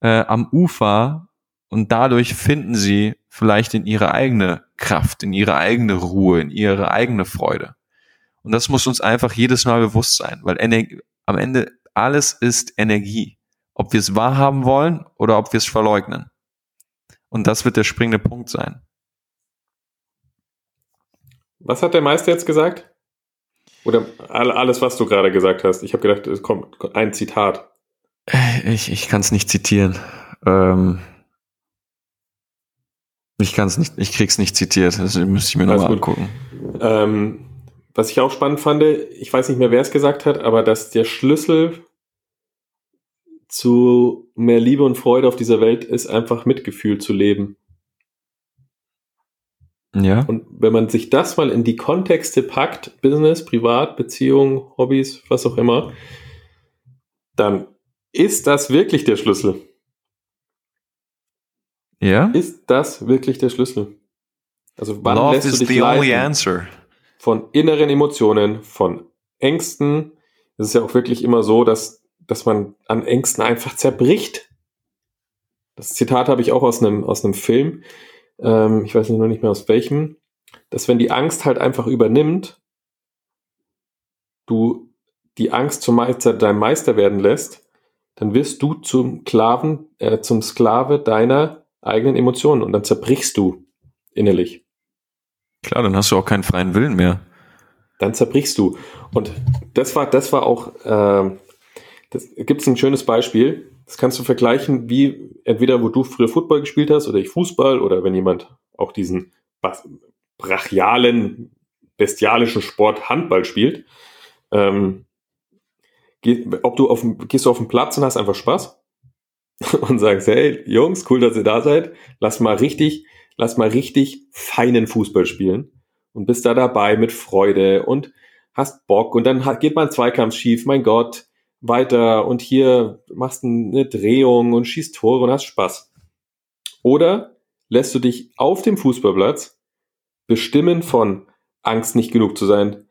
äh, am Ufer und dadurch finden sie vielleicht in ihre eigene Kraft, in ihre eigene Ruhe, in ihre eigene Freude. Und das muss uns einfach jedes Mal bewusst sein, weil Ener am Ende alles ist Energie. Ob wir es wahrhaben wollen oder ob wir es verleugnen. Und das wird der springende Punkt sein. Was hat der Meister jetzt gesagt? Oder alles, was du gerade gesagt hast? Ich habe gedacht, es kommt ein Zitat. Ich, ich kann es nicht zitieren. Ähm, ich kann es nicht, ich krieg's nicht zitiert. Das müsste ich mir nochmal angucken. Ähm, was ich auch spannend fand, ich weiß nicht mehr, wer es gesagt hat, aber dass der Schlüssel zu mehr Liebe und Freude auf dieser Welt ist, einfach Mitgefühl zu leben. Ja. Und wenn man sich das mal in die Kontexte packt, Business, Privat, Beziehung, Hobbys, was auch immer, dann ist das wirklich der Schlüssel. Ja? Ist das wirklich der Schlüssel? Also wann Love lässt is du dich the only answer. Von inneren Emotionen, von Ängsten. Es ist ja auch wirklich immer so, dass, dass man an Ängsten einfach zerbricht. Das Zitat habe ich auch aus einem, aus einem Film. Ähm, ich weiß noch nicht mehr aus welchem. Dass wenn die Angst halt einfach übernimmt, du die Angst zum Meister, deinem Meister werden lässt, dann wirst du zum Sklaven, äh, zum Sklave deiner eigenen Emotionen und dann zerbrichst du innerlich. Klar, dann hast du auch keinen freien Willen mehr. Dann zerbrichst du. Und das war, das war auch, äh, das gibt es ein schönes Beispiel. Das kannst du vergleichen, wie entweder wo du früher Football gespielt hast oder ich Fußball oder wenn jemand auch diesen brachialen, bestialischen Sport Handball spielt. Ähm, geh, ob du auf, gehst du auf den Platz und hast einfach Spaß (laughs) und sagst, hey Jungs, cool, dass ihr da seid. Lass mal richtig, lass mal richtig feinen Fußball spielen und bist da dabei mit Freude und hast Bock und dann geht mal ein Zweikampf schief, mein Gott, weiter und hier machst eine Drehung und schießt Tore und hast Spaß. Oder lässt du dich auf dem Fußballplatz bestimmen von Angst nicht genug zu sein,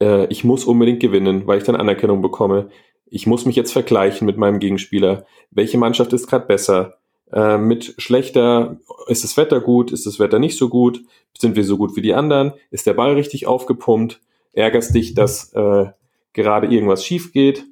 äh, ich muss unbedingt gewinnen, weil ich dann Anerkennung bekomme, ich muss mich jetzt vergleichen mit meinem Gegenspieler, welche Mannschaft ist gerade besser, äh, mit schlechter, ist das Wetter gut, ist das Wetter nicht so gut, sind wir so gut wie die anderen, ist der Ball richtig aufgepumpt, ärgerst dich, dass äh, gerade irgendwas schief geht,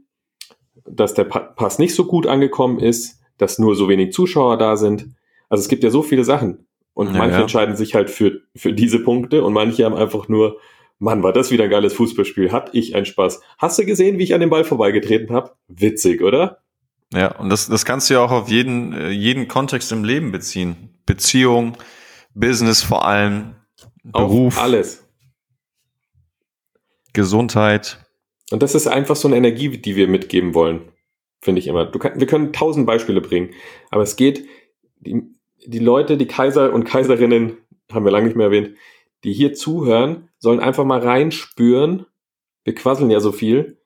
dass der Pass nicht so gut angekommen ist, dass nur so wenig Zuschauer da sind. Also es gibt ja so viele Sachen. Und Ja, manche ja. entscheiden sich halt für, für diese Punkte und manche haben einfach nur, Mann, war das wieder ein geiles Fußballspiel, hat ich einen Spaß. Hast du gesehen, wie ich an den Ball vorbeigetreten habe? Witzig, oder? Ja, und das, das kannst du ja auch auf jeden, jeden Kontext im Leben beziehen. Beziehung, Business vor allem, Beruf, Auf alles. Gesundheit. Und das ist einfach so eine Energie, die wir mitgeben wollen, finde ich immer. Kann, wir können tausend Beispiele bringen, aber es geht, die, die Leute, die Kaiser und Kaiserinnen, haben wir lange nicht mehr erwähnt, die hier zuhören, sollen einfach mal reinspüren. Wir quasseln ja so viel,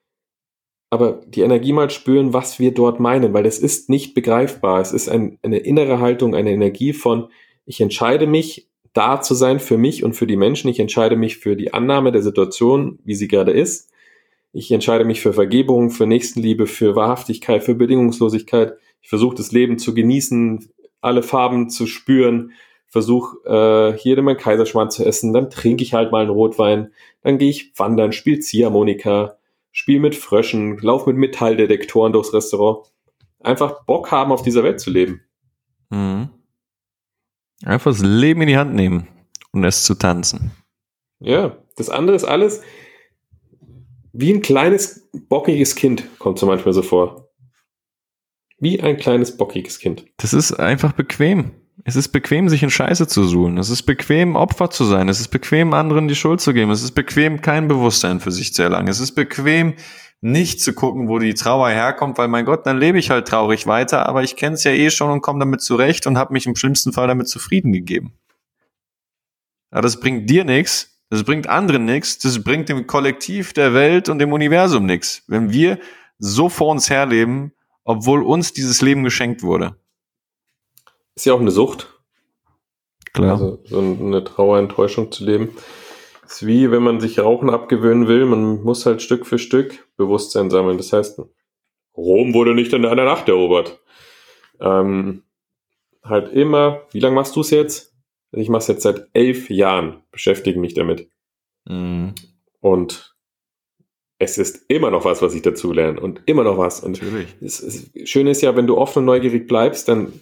aber die Energie mal spüren, was wir dort meinen, weil das ist nicht begreifbar. Es ist ein, eine innere Haltung, eine Energie von, ich entscheide mich, da zu sein für mich und für die Menschen. Ich entscheide mich für die Annahme der Situation, wie sie gerade ist. Ich entscheide mich für Vergebung, für Nächstenliebe, für Wahrhaftigkeit, für Bedingungslosigkeit. Ich versuche das Leben zu genießen, alle Farben zu spüren, versuche äh, hier mein Kaiserschmarrn zu essen, dann trinke ich halt mal einen Rotwein, dann gehe ich wandern, spiele Ziehharmonika, spiel mit Fröschen, lauf mit Metalldetektoren durchs Restaurant. Einfach Bock haben, auf dieser Welt zu leben. Mhm. Einfach das Leben in die Hand nehmen und es zu tanzen. Ja, das andere ist alles wie ein kleines, bockiges Kind, kommt so manchmal so vor. Wie ein kleines, bockiges Kind. Das ist einfach bequem. Es ist bequem, sich in Scheiße zu suhlen. Es ist bequem, Opfer zu sein. Es ist bequem, anderen die Schuld zu geben. Es ist bequem, kein Bewusstsein für sich zu erlangen. Es ist bequem, nicht zu gucken, wo die Trauer herkommt, weil mein Gott, dann lebe ich halt traurig weiter, aber ich kenne es ja eh schon und komme damit zurecht und habe mich im schlimmsten Fall damit zufrieden gegeben. Aber das bringt dir nichts, das bringt anderen nichts, das bringt dem Kollektiv der Welt und dem Universum nichts, wenn wir so vor uns herleben, obwohl uns dieses Leben geschenkt wurde. Ist ja auch eine Sucht. Klar. Also so eine Trauerenttäuschung zu leben. Ist wie wenn man sich Rauchen abgewöhnen will, man muss halt Stück für Stück Bewusstsein sammeln. Das heißt, Rom wurde nicht in einer Nacht erobert. Ähm, halt immer, wie lange machst du es jetzt? Ich mache es jetzt seit elf Jahren, beschäftige mich damit. Mhm. Und es ist immer noch was, was ich dazu lerne und immer noch was. Und Natürlich. das, das Schöne ist ja, wenn du offen und neugierig bleibst, dann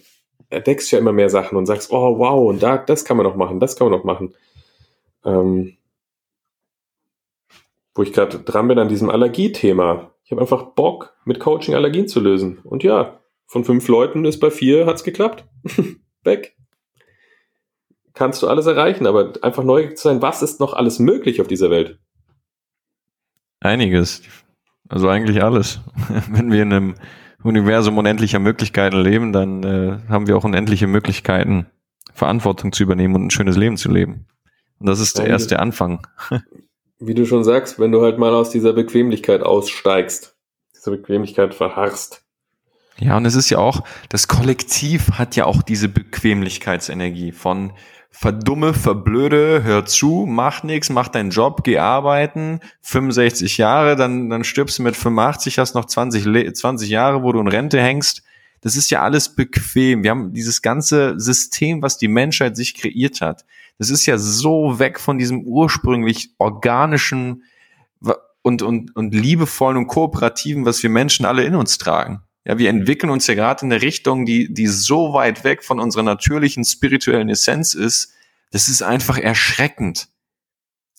entdeckst du ja immer mehr Sachen und sagst, oh wow, und da, das kann man noch machen, das kann man noch machen. Ähm, wo ich gerade dran bin an diesem Allergiethema. Ich habe einfach Bock, mit Coaching Allergien zu lösen. Und ja, von fünf Leuten ist bei vier hat's geklappt. (laughs) Weg. Kannst du alles erreichen, aber einfach neugierig zu sein, was ist noch alles möglich auf dieser Welt? Einiges. Also eigentlich alles. (laughs) Wenn wir in einem Universum unendlicher Möglichkeiten leben, dann äh, haben wir auch unendliche Möglichkeiten, Verantwortung zu übernehmen und ein schönes Leben zu leben. Und das ist erst der Anfang. (laughs) Wie du schon sagst, wenn du halt mal aus dieser Bequemlichkeit aussteigst, diese Bequemlichkeit verharrst. Ja, und es ist ja auch, das Kollektiv hat ja auch diese Bequemlichkeitsenergie von verdumme, verblöde, hör zu, mach nix, mach deinen Job, geh arbeiten, 65 Jahre, dann, dann stirbst du mit 85, hast noch 20, Le 20 Jahre, wo du in Rente hängst. Das ist ja alles bequem. Wir haben dieses ganze System, was die Menschheit sich kreiert hat. Das ist ja so weg von diesem ursprünglich organischen und, und, und liebevollen und kooperativen, was wir Menschen alle in uns tragen. Ja, wir entwickeln uns ja gerade in eine Richtung, die, die so weit weg von unserer natürlichen spirituellen Essenz ist. Das ist einfach erschreckend.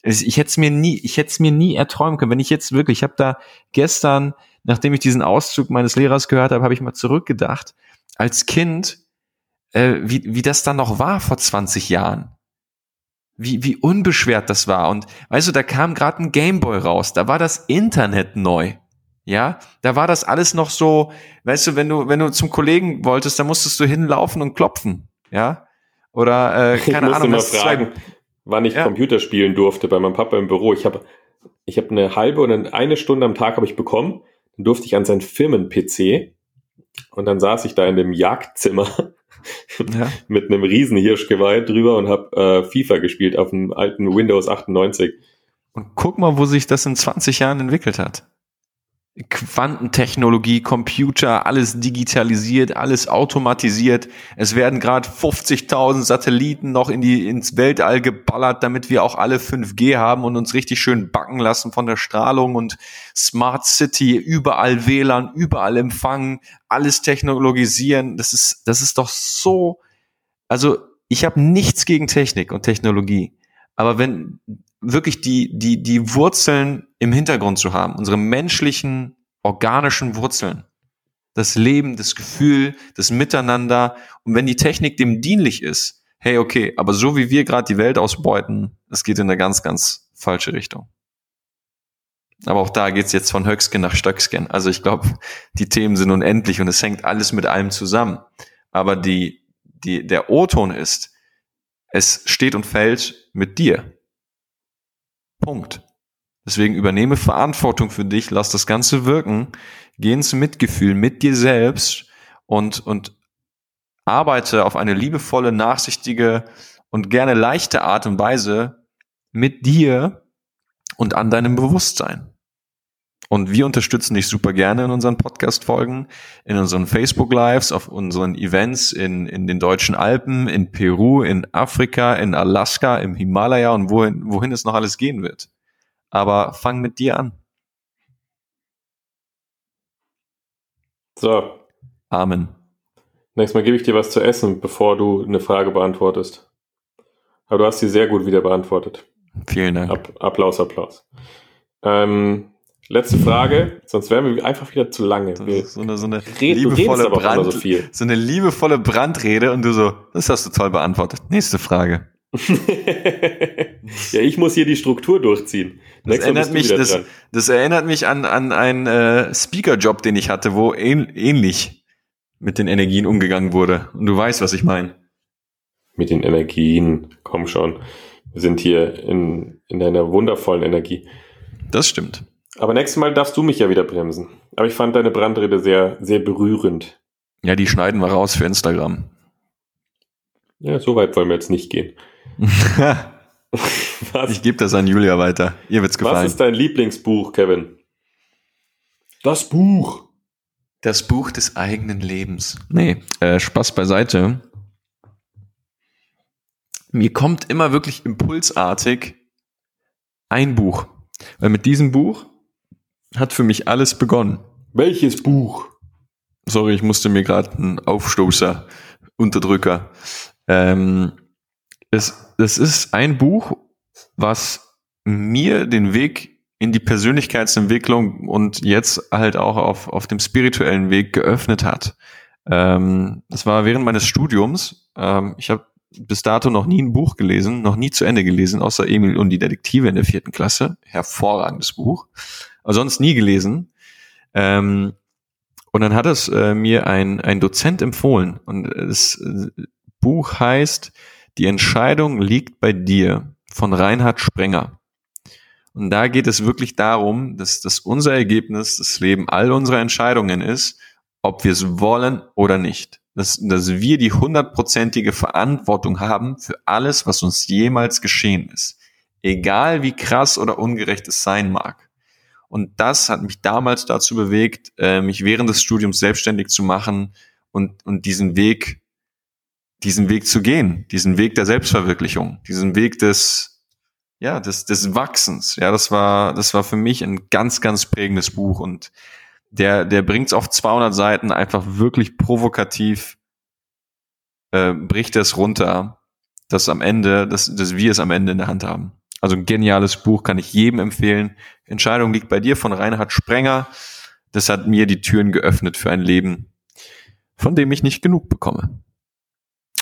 Ich, hätte es mir nie, ich hätte es mir nie erträumen können. Wenn ich jetzt wirklich, ich habe da gestern, nachdem ich diesen Auszug meines Lehrers gehört habe, habe ich mal zurückgedacht. Als Kind, äh, wie, wie das dann noch war vor 20 Jahren wie, wie unbeschwert das war. Und weißt du, da kam gerade ein Gameboy raus, da war das Internet neu. Ja, da war das alles noch so, weißt du, wenn du, wenn du zum Kollegen wolltest, dann musstest du hinlaufen und klopfen. Ja. Oder äh, (laughs) keine ich Ahnung. Mal fragen, wann ich ja. Computer spielen durfte bei meinem Papa im Büro. Ich habe ich hab eine halbe oder eine Stunde am Tag habe ich bekommen. Dann durfte ich an sein Firmen-PC und dann saß ich da in dem Jagdzimmer (laughs) ja. mit einem riesen Hirschgeweih drüber und habe äh, FIFA gespielt auf dem alten Windows 98. Und guck mal, wo sich das in 20 Jahren entwickelt hat. Quantentechnologie, Computer, alles digitalisiert, alles automatisiert. Es werden gerade 50.000 Satelliten noch in die, ins Weltall geballert, damit wir auch alle 5G haben und uns richtig schön backen lassen von der Strahlung und Smart City, überall WLAN, überall empfangen, alles technologisieren. Das ist, das ist doch so, also ich habe nichts gegen Technik und Technologie. Aber wenn wirklich die, die, die Wurzeln im Hintergrund zu haben, unsere menschlichen, organischen Wurzeln. Das Leben, das Gefühl, das Miteinander. Und wenn die Technik dem dienlich ist, hey, okay, aber so wie wir gerade die Welt ausbeuten, es geht in eine ganz, ganz falsche Richtung. Aber auch da geht's jetzt von Höcksken nach Stöcksken. Also ich glaube, die Themen sind unendlich und es hängt alles mit allem zusammen. Aber die, die, der O-Ton ist, es steht und fällt mit dir. Punkt. Deswegen übernehme Verantwortung für dich, lass das Ganze wirken, geh ins Mitgefühl mit dir selbst und, und arbeite auf eine liebevolle, nachsichtige und gerne leichte Art und Weise mit dir und an deinem Bewusstsein. Und wir unterstützen dich super gerne in unseren Podcast-Folgen, in unseren Facebook-Lives, auf unseren Events in, in den deutschen Alpen, in Peru, in Afrika, in Alaska, im Himalaya und wohin, wohin es noch alles gehen wird. Aber fang mit dir an. So. Amen. Nächstes Mal gebe ich dir was zu essen, bevor du eine Frage beantwortest. Aber du hast sie sehr gut wieder beantwortet. Vielen Dank. App Applaus, Applaus. Ähm, letzte Frage, sonst wären wir einfach wieder zu lange. So eine, so eine liebevolle Brand, so, viel. so eine liebevolle Brandrede und du so, das hast du toll beantwortet. Nächste Frage. (laughs) ja, ich muss hier die Struktur durchziehen. Das erinnert, mich, das, das, erinnert mich an, an einen äh, Speaker-Job, den ich hatte, wo ähn, ähnlich mit den Energien umgegangen wurde. Und du weißt, was ich meine. Mit den Energien, komm schon. Wir sind hier in, in einer wundervollen Energie. Das stimmt. Aber nächstes Mal darfst du mich ja wieder bremsen. Aber ich fand deine Brandrede sehr, sehr berührend. Ja, die schneiden wir raus für Instagram. Ja, so weit wollen wir jetzt nicht gehen. (laughs) Was? Ich gebe das an Julia weiter. Ihr wird's gefallen. Was ist dein Lieblingsbuch, Kevin? Das Buch. Das Buch des eigenen Lebens. Nee, äh, Spaß beiseite. Mir kommt immer wirklich impulsartig ein Buch. Weil mit diesem Buch hat für mich alles begonnen. Welches Buch? Sorry, ich musste mir gerade einen Aufstoßer, Unterdrücker. Ähm, es, es ist ein Buch, was mir den Weg in die Persönlichkeitsentwicklung und jetzt halt auch auf, auf dem spirituellen Weg geöffnet hat. Ähm, das war während meines Studiums. Ähm, ich habe bis dato noch nie ein Buch gelesen, noch nie zu Ende gelesen, außer Emil und die Detektive in der vierten Klasse. Hervorragendes Buch. Aber sonst nie gelesen. Ähm, und dann hat es äh, mir ein, ein Dozent empfohlen. Und das äh, Buch heißt Die Entscheidung liegt bei dir von Reinhard Sprenger. Und da geht es wirklich darum, dass, dass unser Ergebnis, das Leben all unserer Entscheidungen ist, ob wir es wollen oder nicht dass, dass wir die hundertprozentige Verantwortung haben für alles, was uns jemals geschehen ist. Egal wie krass oder ungerecht es sein mag. Und das hat mich damals dazu bewegt, äh, mich während des Studiums selbstständig zu machen und, und diesen Weg, diesen Weg zu gehen, diesen Weg der Selbstverwirklichung, diesen Weg des, ja, des, des Wachsens. Ja, das war, das war für mich ein ganz, ganz prägendes Buch und der, der bringt es auf 200 Seiten einfach wirklich provokativ, äh, bricht es runter, dass am Ende, dass, dass wir es am Ende in der Hand haben. Also ein geniales Buch, kann ich jedem empfehlen. Entscheidung liegt bei dir von Reinhard Sprenger. Das hat mir die Türen geöffnet für ein Leben, von dem ich nicht genug bekomme.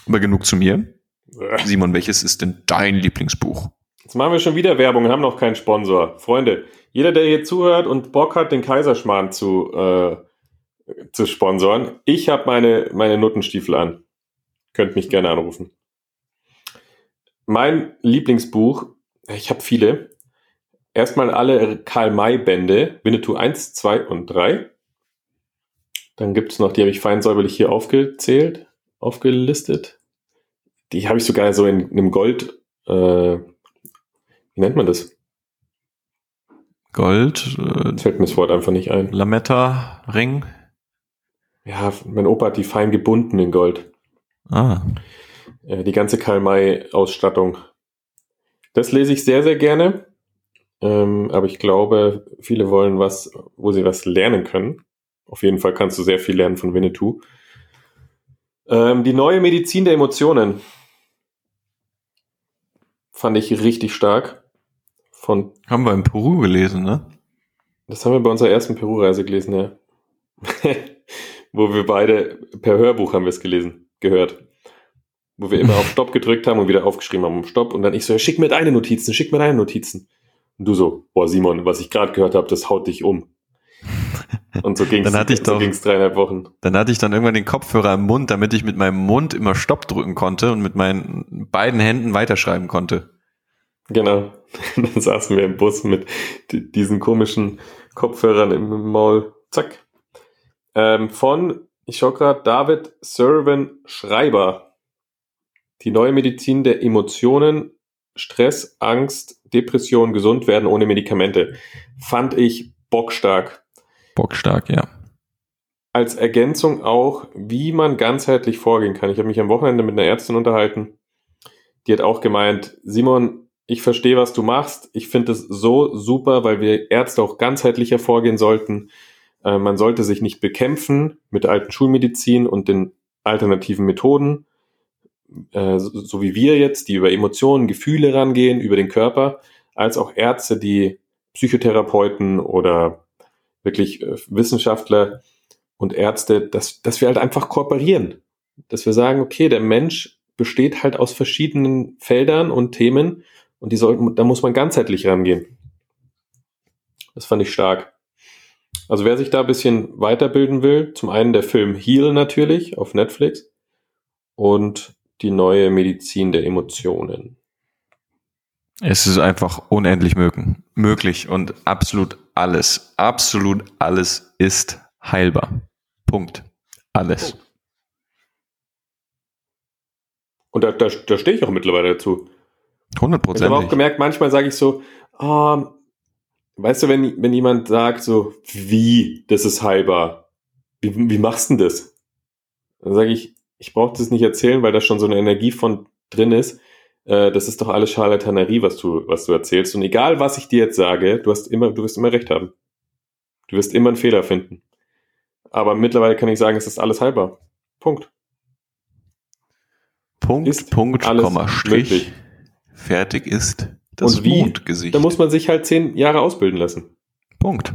Aber genug zu mir. Simon, welches ist denn dein Lieblingsbuch? Jetzt machen wir schon wieder Werbung und haben noch keinen Sponsor. Freunde, jeder, der hier zuhört und Bock hat, den Kaiserschmarrn zu, äh, zu sponsoren, ich habe meine, meine Nuttenstiefel an. Könnt mich gerne anrufen. Mein Lieblingsbuch, ich habe viele. Erstmal alle Karl-May-Bände, Winnetou 1, 2 und 3. Dann gibt es noch, die habe ich fein säuberlich hier aufgezählt, aufgelistet. Die habe ich sogar so in, in einem Gold, äh, wie nennt man das? Gold. Äh, fällt mir das Wort einfach nicht ein. Lametta, Ring. Ja, mein Opa hat die fein gebunden in Gold. Ah. Äh, die ganze Karl-May-Ausstattung. Das lese ich sehr, sehr gerne. Ähm, aber ich glaube, viele wollen was, wo sie was lernen können. Auf jeden Fall kannst du sehr viel lernen von Winnetou. Ähm, die neue Medizin der Emotionen fand ich richtig stark. Von haben wir in Peru gelesen, ne? Das haben wir bei unserer ersten Peru-Reise gelesen, ja. (laughs) Wo wir beide per Hörbuch haben wir es gelesen, gehört. Wo wir immer auf Stopp gedrückt haben und wieder aufgeschrieben haben, Stopp. Und dann ich so, schick mir deine Notizen, schick mir deine Notizen. Und du so, boah, Simon, was ich gerade gehört habe, das haut dich um. Und so ging es so dreieinhalb Wochen. Dann hatte ich dann irgendwann den Kopfhörer im Mund, damit ich mit meinem Mund immer Stopp drücken konnte und mit meinen beiden Händen weiterschreiben konnte. Genau. (laughs) Dann saßen wir im Bus mit diesen komischen Kopfhörern im Maul. Zack. Ähm, von, ich schau gerade, David Servan Schreiber. Die neue Medizin der Emotionen, Stress, Angst, Depression, gesund werden ohne Medikamente. Fand ich bockstark. Bockstark, ja. Als Ergänzung auch, wie man ganzheitlich vorgehen kann. Ich habe mich am Wochenende mit einer Ärztin unterhalten. Die hat auch gemeint, Simon, ich verstehe, was du machst. Ich finde es so super, weil wir Ärzte auch ganzheitlicher vorgehen sollten. äh, man sollte sich nicht bekämpfen mit der alten Schulmedizin und den alternativen Methoden, äh, so, so wie wir jetzt, die über Emotionen, Gefühle rangehen, über den Körper, als auch Ärzte, die Psychotherapeuten oder wirklich äh, Wissenschaftler und Ärzte, dass, dass wir halt einfach kooperieren. Dass wir sagen, okay, der Mensch besteht halt aus verschiedenen Feldern und Themen und die sollten, da muss man ganzheitlich rangehen. Das fand ich stark. Also wer sich da ein bisschen weiterbilden will, zum einen der Film Heal natürlich auf Netflix und die neue Medizin der Emotionen. Es ist einfach unendlich möglich und absolut alles, absolut alles ist heilbar. Punkt. Alles. Punkt. Und da, da, da stehe ich auch mittlerweile dazu. 100 Prozent. Ich habe auch gemerkt, manchmal sage ich so, oh, weißt du, wenn, wenn jemand sagt so, wie, das ist heilbar, wie, wie machst du denn das? Dann sage ich, ich brauche das nicht erzählen, weil da schon so eine Energie von drin ist. Äh, das ist doch alles Charlatanerie, was du, was du erzählst. Und egal, was ich dir jetzt sage, du hast immer, du wirst immer recht haben. Du wirst immer einen Fehler finden. Aber mittlerweile kann ich sagen, es ist alles halber. Punkt. Punkt, ist Punkt, Komma, Strich. Möglich. Fertig ist das Und wie? Mondgesicht. Da muss man sich halt zehn Jahre ausbilden lassen. Punkt.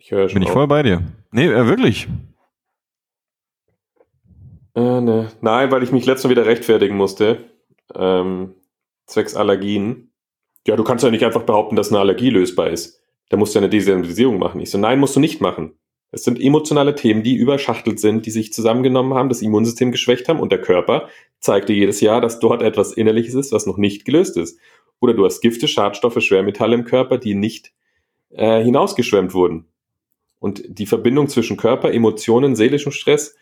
Ich höre schon Bin ich auf. voll bei dir. Nee, äh, wirklich. Äh, ne. Nein, weil ich mich letztes Mal wieder rechtfertigen musste. Ähm, zwecks Allergien. Ja, du kannst ja nicht einfach behaupten, dass eine Allergie lösbar ist. Da musst du eine Desensibilisierung machen. Ich so, nein, musst du nicht machen. Es sind emotionale Themen, die überschachtelt sind, die sich zusammengenommen haben, das Immunsystem geschwächt haben und der Körper zeigt dir jedes Jahr, dass dort etwas Innerliches ist, was noch nicht gelöst ist. Oder du hast Gifte, Schadstoffe, Schwermetalle im Körper, die nicht äh, hinausgeschwemmt wurden. Und die Verbindung zwischen Körper, Emotionen, seelischem Stress,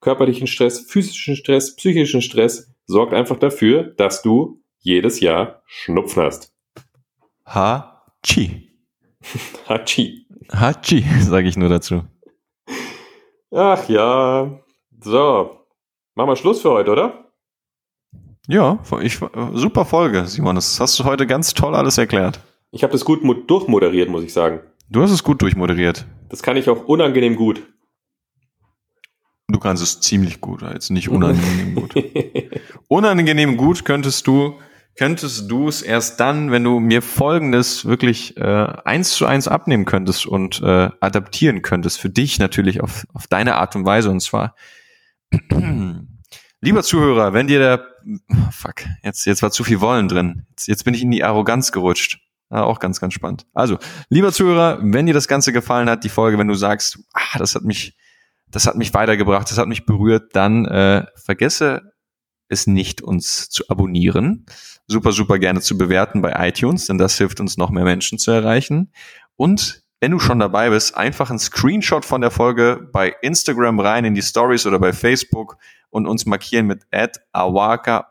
körperlichen Stress, physischen Stress, psychischen Stress sorgt einfach dafür, dass du jedes Jahr Schnupfen hast. Ha-Chi. (laughs) Hachi. Hachi, (laughs) sage ich nur dazu. Ach ja. So. Machen wir Schluss für heute, oder? Ja, ich, super Folge, Simon. Das hast du heute ganz toll alles erklärt. Ich habe das gut durchmoderiert, muss ich sagen. Du hast es gut durchmoderiert. Das kann ich auch unangenehm gut. Du kannst es ziemlich gut, jetzt nicht (laughs) unangenehm gut. unangenehm gut könntest du könntest du es erst dann, wenn du mir Folgendes wirklich äh, eins zu eins abnehmen könntest und äh, adaptieren könntest, für dich natürlich auf, auf deine Art und Weise. Und zwar, (clears throat) lieber Zuhörer, wenn dir der, fuck, jetzt, jetzt war zu viel Wollen drin. Jetzt, jetzt bin ich in die Arroganz gerutscht. Ja, auch ganz, ganz spannend. Also, lieber Zuhörer, wenn dir das Ganze gefallen hat, die Folge, wenn du sagst, ah, das hat mich, das hat mich weitergebracht, das hat mich berührt, dann äh, vergesse es nicht, uns zu abonnieren super, super gerne zu bewerten bei iTunes, denn das hilft uns noch mehr Menschen zu erreichen. Und wenn du schon dabei bist, einfach einen Screenshot von der Folge bei Instagram rein in die Stories oder bei Facebook und uns markieren mit awaka-world,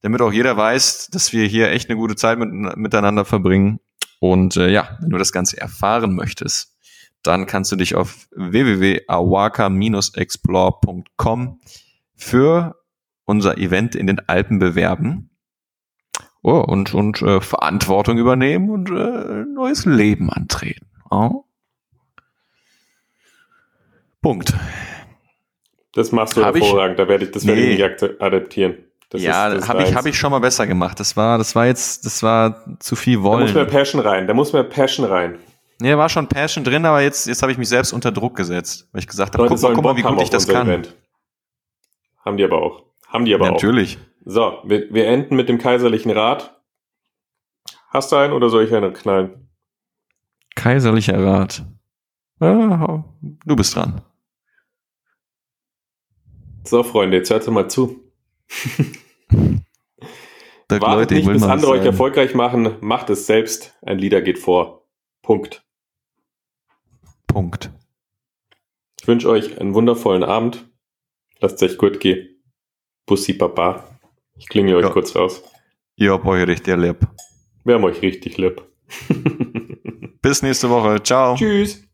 damit auch jeder weiß, dass wir hier echt eine gute Zeit mit, miteinander verbringen. Und äh, ja, wenn du das Ganze erfahren möchtest, dann kannst du dich auf www.awaka-explore.com für unser Event in den Alpen bewerben. Oh, und und äh, Verantwortung übernehmen und äh, neues Leben antreten. Oh. Punkt. Das machst du hab hervorragend, ich, da werde ich, das werde nee. ich nicht adaptieren. Das ja, habe ich, hab ich schon mal besser gemacht. Das war, das war jetzt, das war zu viel Wollen. Da muss mehr Passion rein, da muss mehr Passion rein. Ja, war schon Passion drin, aber jetzt, jetzt habe ich mich selbst unter Druck gesetzt, weil ich gesagt habe, guck mal, guck mal, wie gut ich das kann. Event. Haben die aber auch. Haben die aber ja, auch. Natürlich. So, wir, wir enden mit dem kaiserlichen Rat. Hast du einen oder soll ich einen knallen? Kaiserlicher Rat. Ah, du bist dran. So, Freunde, jetzt hört mal zu. (laughs) Wartet Leute, nicht, bis andere euch erfolgreich machen. Macht es selbst. Ein Lieder geht vor. Punkt. Punkt. Ich wünsche euch einen wundervollen Abend. Lasst es euch gut gehen. Bussi Papa. Ich klinge euch ja. kurz raus. Ihr habt euch richtig lieb. Wir haben euch richtig lieb. (laughs) Bis nächste Woche. Ciao. Tschüss.